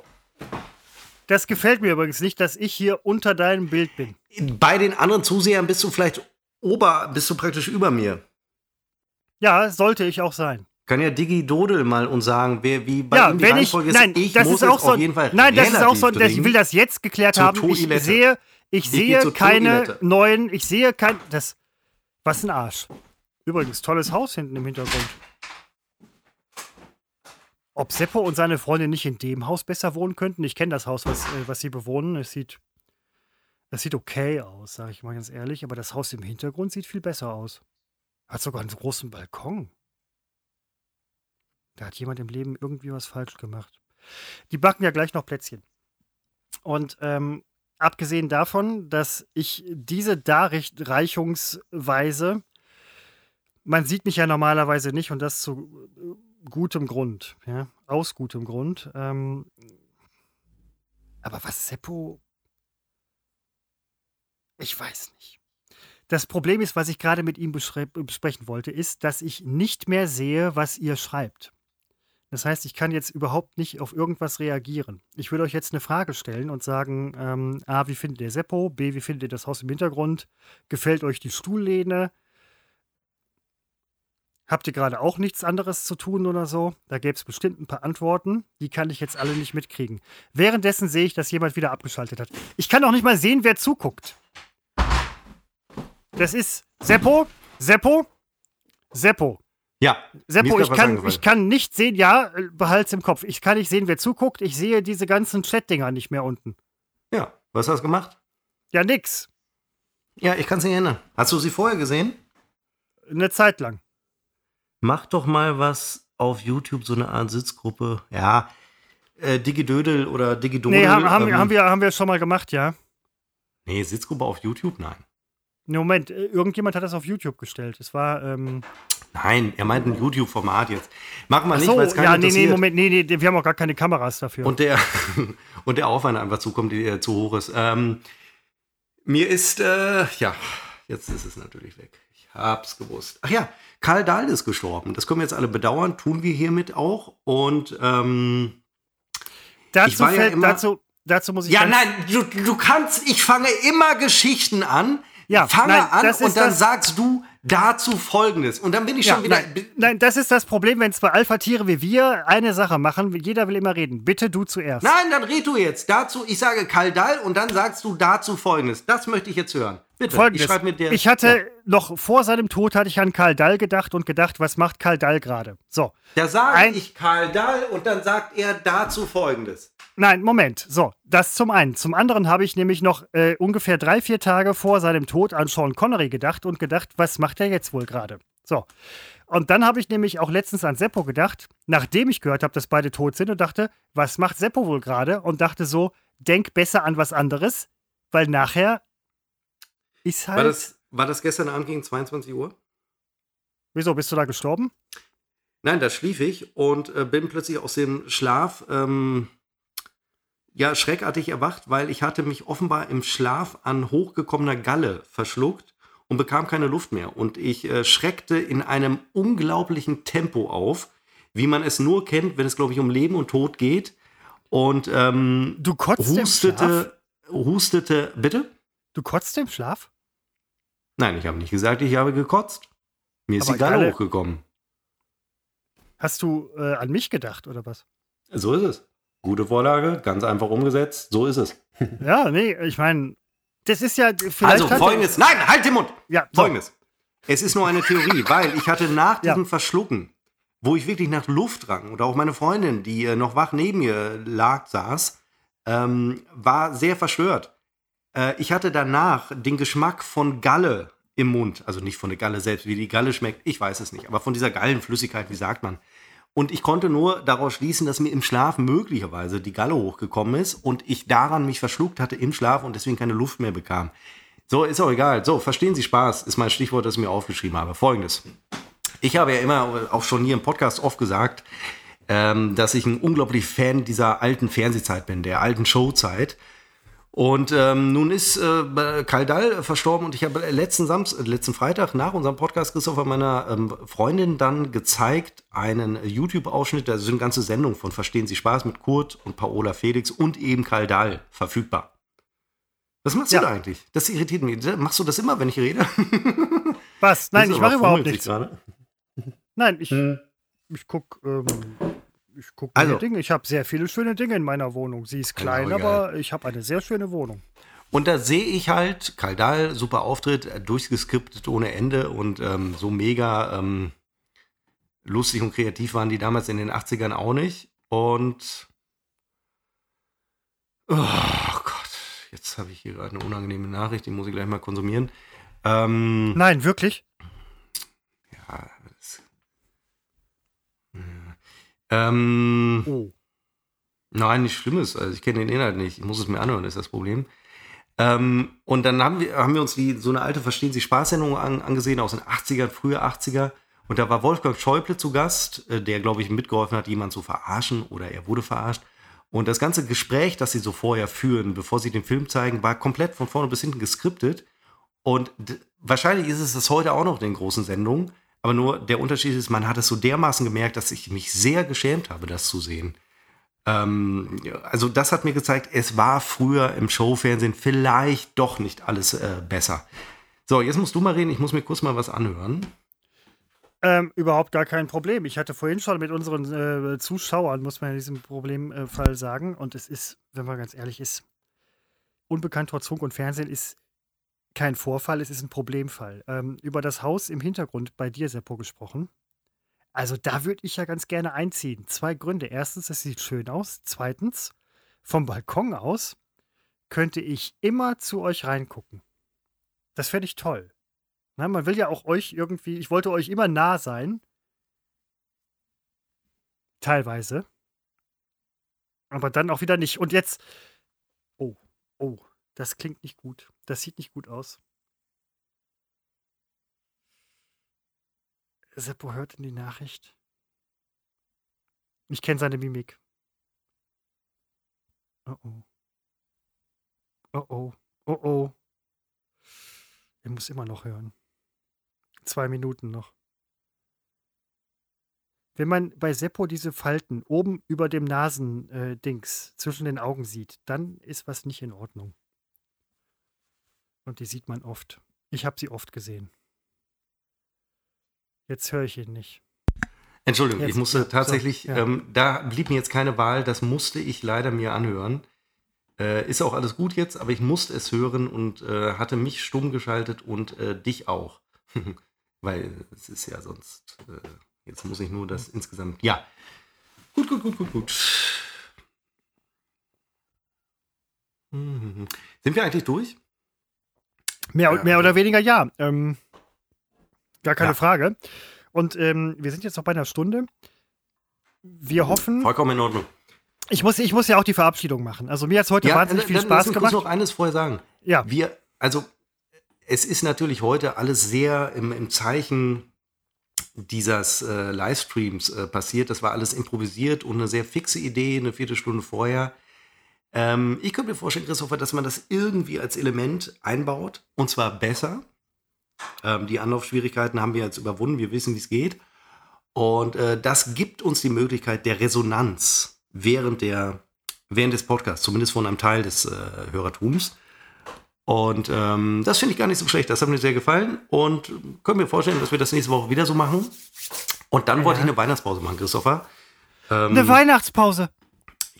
Das gefällt mir übrigens nicht, dass ich hier unter deinem Bild bin. Bei den anderen Zusehern bist du vielleicht ober, bist du praktisch über mir. Ja, sollte ich auch sein. Kann ja Digi Dodel mal uns sagen, wer wie bei ja, ihm die wenn ich, nein, ist. Ich das muss ist auch so, auf jeden Fall Nein, das ist auch so, ich will das jetzt geklärt haben. Ich sehe, ich, ich sehe keine neuen, ich sehe kein, das, was ein Arsch. Übrigens, tolles Haus hinten im Hintergrund. Ob Seppo und seine Freundin nicht in dem Haus besser wohnen könnten? Ich kenne das Haus, was, äh, was sie bewohnen. Es sieht, es sieht okay aus, sage ich mal ganz ehrlich. Aber das Haus im Hintergrund sieht viel besser aus. Hat sogar einen großen Balkon. Da hat jemand im Leben irgendwie was falsch gemacht. Die backen ja gleich noch Plätzchen. Und ähm, abgesehen davon, dass ich diese Darreichungsweise, man sieht mich ja normalerweise nicht und das zu äh, gutem Grund, ja, aus gutem Grund. Ähm, aber was Seppo, ich weiß nicht. Das Problem ist, was ich gerade mit ihm besprechen wollte, ist, dass ich nicht mehr sehe, was ihr schreibt. Das heißt, ich kann jetzt überhaupt nicht auf irgendwas reagieren. Ich würde euch jetzt eine Frage stellen und sagen: ähm, A, wie findet ihr Seppo? B, wie findet ihr das Haus im Hintergrund? Gefällt euch die Stuhllehne? Habt ihr gerade auch nichts anderes zu tun oder so? Da gäbe es bestimmt ein paar Antworten. Die kann ich jetzt alle nicht mitkriegen. Währenddessen sehe ich, dass jemand wieder abgeschaltet hat. Ich kann auch nicht mal sehen, wer zuguckt. Das ist Seppo, Seppo, Seppo. Ja. Seppo, ich kann, ich kann nicht sehen, ja, behalt's im Kopf. Ich kann nicht sehen, wer zuguckt. Ich sehe diese ganzen Chat-Dinger nicht mehr unten. Ja, was hast du gemacht? Ja, nix. Ja, ich kann es nicht erinnern. Hast du sie vorher gesehen? Eine Zeit lang. Mach doch mal was auf YouTube, so eine Art Sitzgruppe. Ja, äh, Digidödel oder Digidodel. Nee, haben, haben, ähm, haben, wir, haben wir schon mal gemacht, ja. Nee, Sitzgruppe auf YouTube? Nein. Nee, Moment, äh, irgendjemand hat das auf YouTube gestellt. Es war. Ähm Nein, er meint ein YouTube-Format jetzt. Machen wir nicht, so, weil es keiner Ja, nee, nee, interessiert. Moment, nee, nee, wir haben auch gar keine Kameras dafür. Und der, [LAUGHS] und der Aufwand einfach zukommt, der zu hoch ist. Ähm, mir ist, äh, ja, jetzt ist es natürlich weg. Hab's gewusst. Ach ja, Karl Dahl ist gestorben. Das können wir jetzt alle bedauern, tun wir hiermit auch. Und ähm, dazu, war ja fällt, immer- dazu, dazu muss ich. ja, nein, du, du kannst, ich fange immer Geschichten an. Ja, fange nein, an und dann sagst du dazu folgendes. Und dann bin ich Ja, schon wieder. nein, nein, das ist das Problem, wenn zwei Alpha-Tiere wie wir eine Sache machen. Jeder will immer reden. Bitte du zuerst. Nein, dann red du jetzt dazu. Ich sage Kaldal und dann sagst du dazu folgendes. Das möchte ich jetzt hören. Bitte. Folgendes. Ich schreibe mit der. ich hatte noch vor seinem Tod hatte ich an Karl Dall gedacht und gedacht, was macht Karl Dall gerade? So. Da sage Ein- ich Kaldal und dann sagt er dazu folgendes. Nein, Moment. So, das zum einen. Zum anderen habe ich nämlich noch äh, ungefähr drei, vier Tage vor seinem Tod an Sean Connery gedacht und gedacht, was macht er jetzt wohl gerade? So. Und dann habe ich nämlich auch letztens an Seppo gedacht, nachdem ich gehört habe, dass beide tot sind und dachte, was macht Seppo wohl gerade? Und dachte so, denk besser an was anderes, weil nachher ist halt. War, das, war das gestern Abend gegen 22 Uhr? Wieso, bist du da gestorben? Nein, da schlief ich und äh, bin plötzlich aus dem Schlaf ähm, ja schreckartig erwacht, weil ich hatte mich offenbar im Schlaf an hochgekommener Galle verschluckt und bekam keine Luft mehr. Und ich äh, schreckte in einem unglaublichen Tempo auf, wie man es nur kennt, wenn es, glaube ich, um Leben und Tod geht. Und ähm, Du kotzt im Schlaf? hustete, hustete, bitte? Du kotzt im Schlaf? Nein, ich habe nicht gesagt, ich habe gekotzt. Mir ist Aber die Galle Galle- hochgekommen. Hast du äh, an mich gedacht oder was? So ist es. Gute Vorlage, ganz einfach umgesetzt. So ist es. [LAUGHS] Ja, nee, ich meine, das ist ja vielleicht. also folgendes. Nein, halt den Mund! Ja, so. Folgendes. Es ist nur eine Theorie, weil ich hatte nach Ja. diesem Verschlucken, wo ich wirklich nach Luft rang und auch meine Freundin, die äh, noch wach neben mir lag, saß, ähm, war sehr verstört. Äh, ich hatte danach den Geschmack von Galle im Mund. Also nicht von der Galle selbst, wie die Galle schmeckt, ich weiß es nicht. Aber von dieser Gallenflüssigkeit, wie sagt man. Und ich konnte nur daraus schließen, dass mir im Schlaf möglicherweise die Galle hochgekommen ist und ich daran mich verschluckt hatte im Schlaf und deswegen keine Luft mehr bekam. So, ist auch egal. So, verstehen Sie Spaß, ist mein Stichwort, das ich mir aufgeschrieben habe. Folgendes. Ich habe ja immer, auch schon hier im Podcast oft gesagt, ähm, dass ich ein unglaublich Fan dieser alten Fernsehzeit bin, der alten Showzeit. Und ähm, nun ist äh, Karl Dall verstorben und ich habe letzten, Samst äh, letzten Freitag nach unserem Podcast Christopher meiner ähm, Freundin dann gezeigt einen YouTube-Ausschnitt, da sind ganze Sendungen von Verstehen Sie Spaß mit Kurt und Paola Felix und eben Karl Dall verfügbar. Was machst du Ja. da eigentlich? Das irritiert mich. Machst du das immer, wenn ich rede? Was? Nein, ich mache überhaupt nichts. Nein, ich, Hm. ich guck, ähm, ich guck Also. Dinge. Ich habe sehr viele schöne Dinge in meiner Wohnung. Sie ist klein, Genau, aber ich habe eine sehr schöne Wohnung. Und da sehe ich halt Kaldal, super Auftritt, äh, durchgeskriptet ohne Ende und ähm, so mega ähm, lustig und kreativ waren die damals in den 80ern auch nicht. Und oh Gott, jetzt habe ich hier gerade eine unangenehme Nachricht, die muss ich gleich mal konsumieren. Ähm, Nein, wirklich? ja, das, ja. Ähm, Oh. Nein, nichts Schlimmes. Also ich kenne den Inhalt nicht. Ich muss es mir anhören, ist das Problem. Ähm, und dann haben wir, haben wir uns die, so eine alte Verstehen Sie Spaß-Sendung an, angesehen aus den 80ern, frühe 80er. Und da war Wolfgang Schäuble zu Gast, äh, der, glaube ich, mitgeholfen hat, jemanden zu verarschen oder er wurde verarscht. Und das ganze Gespräch, das sie so vorher führen, bevor sie den Film zeigen, war komplett von vorne bis hinten geskriptet. Und wahrscheinlich ist es das heute auch noch in den großen Sendungen. Aber nur der Unterschied ist, man hat es so dermaßen gemerkt, dass ich mich sehr geschämt habe, das zu sehen. Ähm, also das hat mir gezeigt, es war früher im Showfernsehen vielleicht doch nicht alles äh, besser. So, jetzt musst du mal reden, ich muss mir kurz mal was anhören. Ähm, überhaupt gar kein Problem. Ich hatte vorhin schon mit unseren äh, Zuschauern, muss man in diesem Problemfall sagen, und es ist, wenn man ganz ehrlich ist, unbekannt trotz Funk und Fernsehen ist kein Vorfall, es ist ein Problemfall. Ähm, über das Haus im Hintergrund bei dir, Seppo, gesprochen. Also da würde ich ja ganz gerne einziehen. Zwei Gründe. Erstens, es sieht schön aus. Zweitens, vom Balkon aus könnte ich immer zu euch reingucken. Das fände ich toll. Na, man will ja auch euch irgendwie, ich wollte euch immer nah sein. Teilweise. Aber dann auch wieder nicht. Und jetzt. Oh, oh, das klingt nicht gut. Das sieht nicht gut aus. Seppo hört in die Nachricht. Ich kenne seine Mimik. Oh oh. Oh oh. Oh oh. Er muss immer noch hören. Zwei Minuten noch. Wenn man bei Seppo diese Falten oben über dem Nasendings äh, zwischen den Augen sieht, dann ist was nicht in Ordnung. Und die sieht man oft. Ich habe sie oft gesehen. Jetzt höre ich ihn nicht. Entschuldigung, jetzt, ich musste tatsächlich, so, ja. ähm, da blieb mir jetzt keine Wahl, das musste ich leider mir anhören. Äh, ist auch alles gut jetzt, aber ich musste es hören und äh, hatte mich stumm geschaltet und äh, dich auch. [LAUGHS] Weil es ist ja sonst, äh, jetzt muss ich nur das insgesamt, ja. Gut, gut, gut, gut, gut. Mhm. Sind wir eigentlich durch? Mehr, mehr oder weniger ja. Ähm, gar keine ja. Frage. Und ähm, wir sind jetzt noch bei einer Stunde. Wir hoffen. Vollkommen in Ordnung. Ich muss, ich muss ja auch die Verabschiedung machen. Also mir hat es heute ja, wahnsinnig viel Spaß gemacht. Ich muss noch eines vorher sagen. Ja. Wir, also es ist natürlich heute alles sehr im, im Zeichen dieses äh, Livestreams äh, passiert. Das war alles improvisiert und eine sehr fixe Idee, eine Viertelstunde vorher. Ähm, ich könnte mir vorstellen, Christopher, dass man das irgendwie als Element einbaut und zwar besser. Ähm, die Anlaufschwierigkeiten haben wir jetzt überwunden, wir wissen, wie es geht. Und äh, das gibt uns die Möglichkeit der Resonanz während, der, während des Podcasts, zumindest von einem Teil des äh, Hörertums. Und ähm, das finde ich gar nicht so schlecht. Das hat mir sehr gefallen. Und können wir vorstellen, dass wir das nächste Woche wieder so machen. Und dann ja. wollte ich eine Weihnachtspause machen, Christopher. Ähm, eine Weihnachtspause.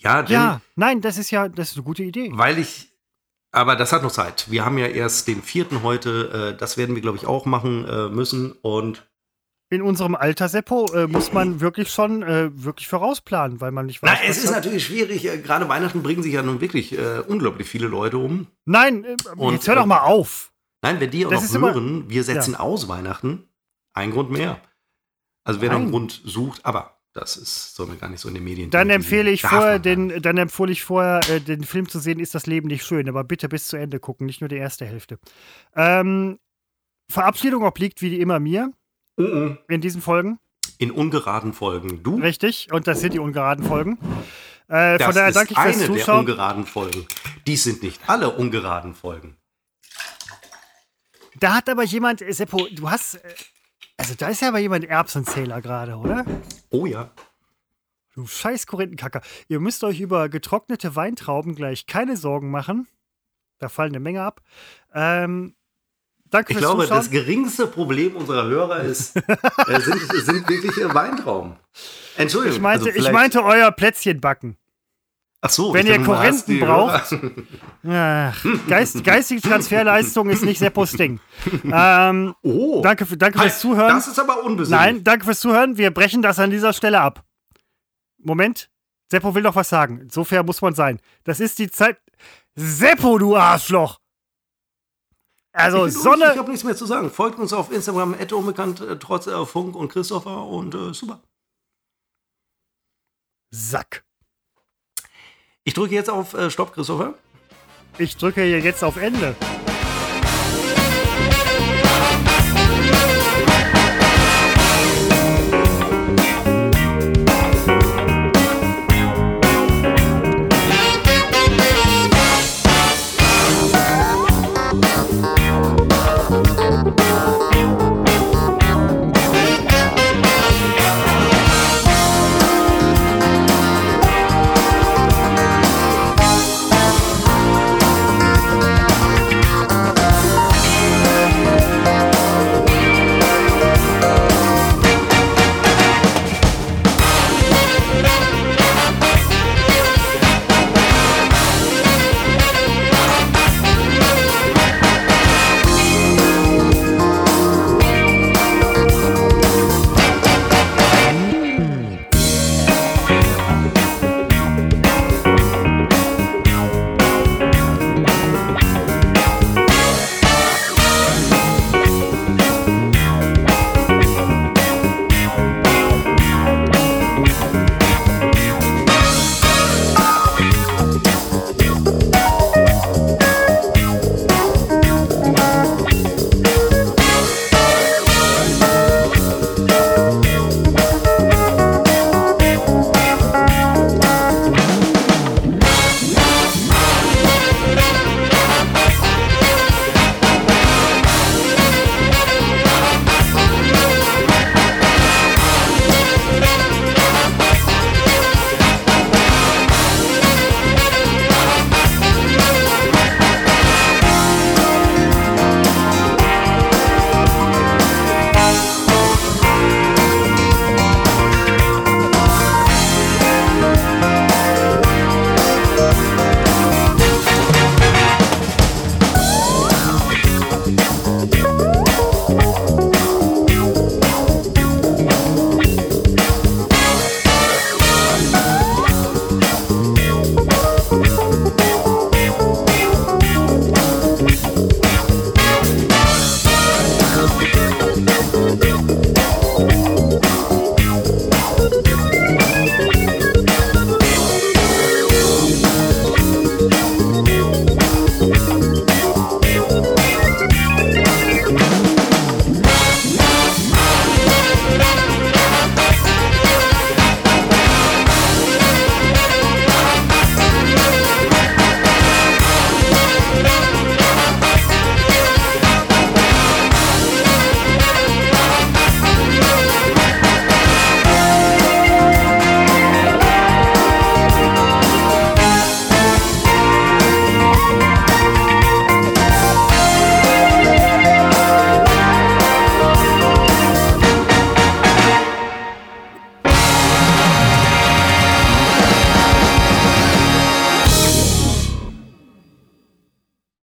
Ja, denn, ja, nein, das ist ja, das ist eine gute Idee. Weil ich, aber das hat noch Zeit. Wir haben ja erst den vierten heute. Äh, das werden wir, glaube ich, auch machen äh, müssen. Und in unserem Alter, Seppo, äh, muss man wirklich schon äh, wirklich vorausplanen, weil man nicht weiß. Na, es ist hat. natürlich schwierig. Äh, gerade Weihnachten bringen sich ja nun wirklich äh, unglaublich viele Leute um. Nein, Und, jetzt hör doch mal auf. Nein, wenn die auch das noch hören, immer, wir setzen ja. aus Weihnachten, ein Grund mehr. Also wer noch einen Grund sucht, aber das ist, soll man gar nicht so in den Medien. Dann empfehle ich vorher, den, dann empfehle ich vorher, äh, den Film zu sehen, ist das Leben nicht schön, aber bitte bis zu Ende gucken, nicht nur die erste Hälfte. Ähm, Verabschiedung obliegt wie immer mir. Uh -uh. In diesen Folgen? In ungeraden Folgen. Du? Richtig, und das sind die ungeraden Folgen. Äh, das von daher danke ich fürs eine Zuschauen. der ungeraden Folgen. Dies sind nicht alle ungeraden Folgen. Da hat aber jemand, Seppo, du hast. Äh, also da ist ja aber jemand Erbsenzähler gerade, oder? Oh ja. Du scheiß Korinthenkacker. Ihr müsst euch über getrocknete Weintrauben gleich keine Sorgen machen. Da fallen eine Menge ab. Ähm, Danke ich glaube, Zuschauen. das geringste Problem unserer Hörer ist, äh, sind, sind wirklich Weintrauben. Entschuldigung. Ich meinte, also ich meinte euer Plätzchenbacken. Ach so, wenn ihr Korinthen braucht. Ach, Geist, geistige Transferleistung ist nicht Seppos Ding. Ähm, oh. Danke, für, danke fürs Zuhören. Das ist aber unbesinnlich. Nein, danke fürs Zuhören. Wir brechen das an dieser Stelle ab. Moment. Seppo will doch was sagen. So fair muss man sein. Das ist die Zeit. Seppo, du Arschloch! Also ich Sonne. Ich habe nichts mehr zu sagen. Folgt uns auf Instagram, unbekannt, äh, trotz äh, Funk und Christopher und äh, super. Sack. Ich drücke jetzt auf äh, Stopp, Christopher. Ich drücke jetzt auf Ende.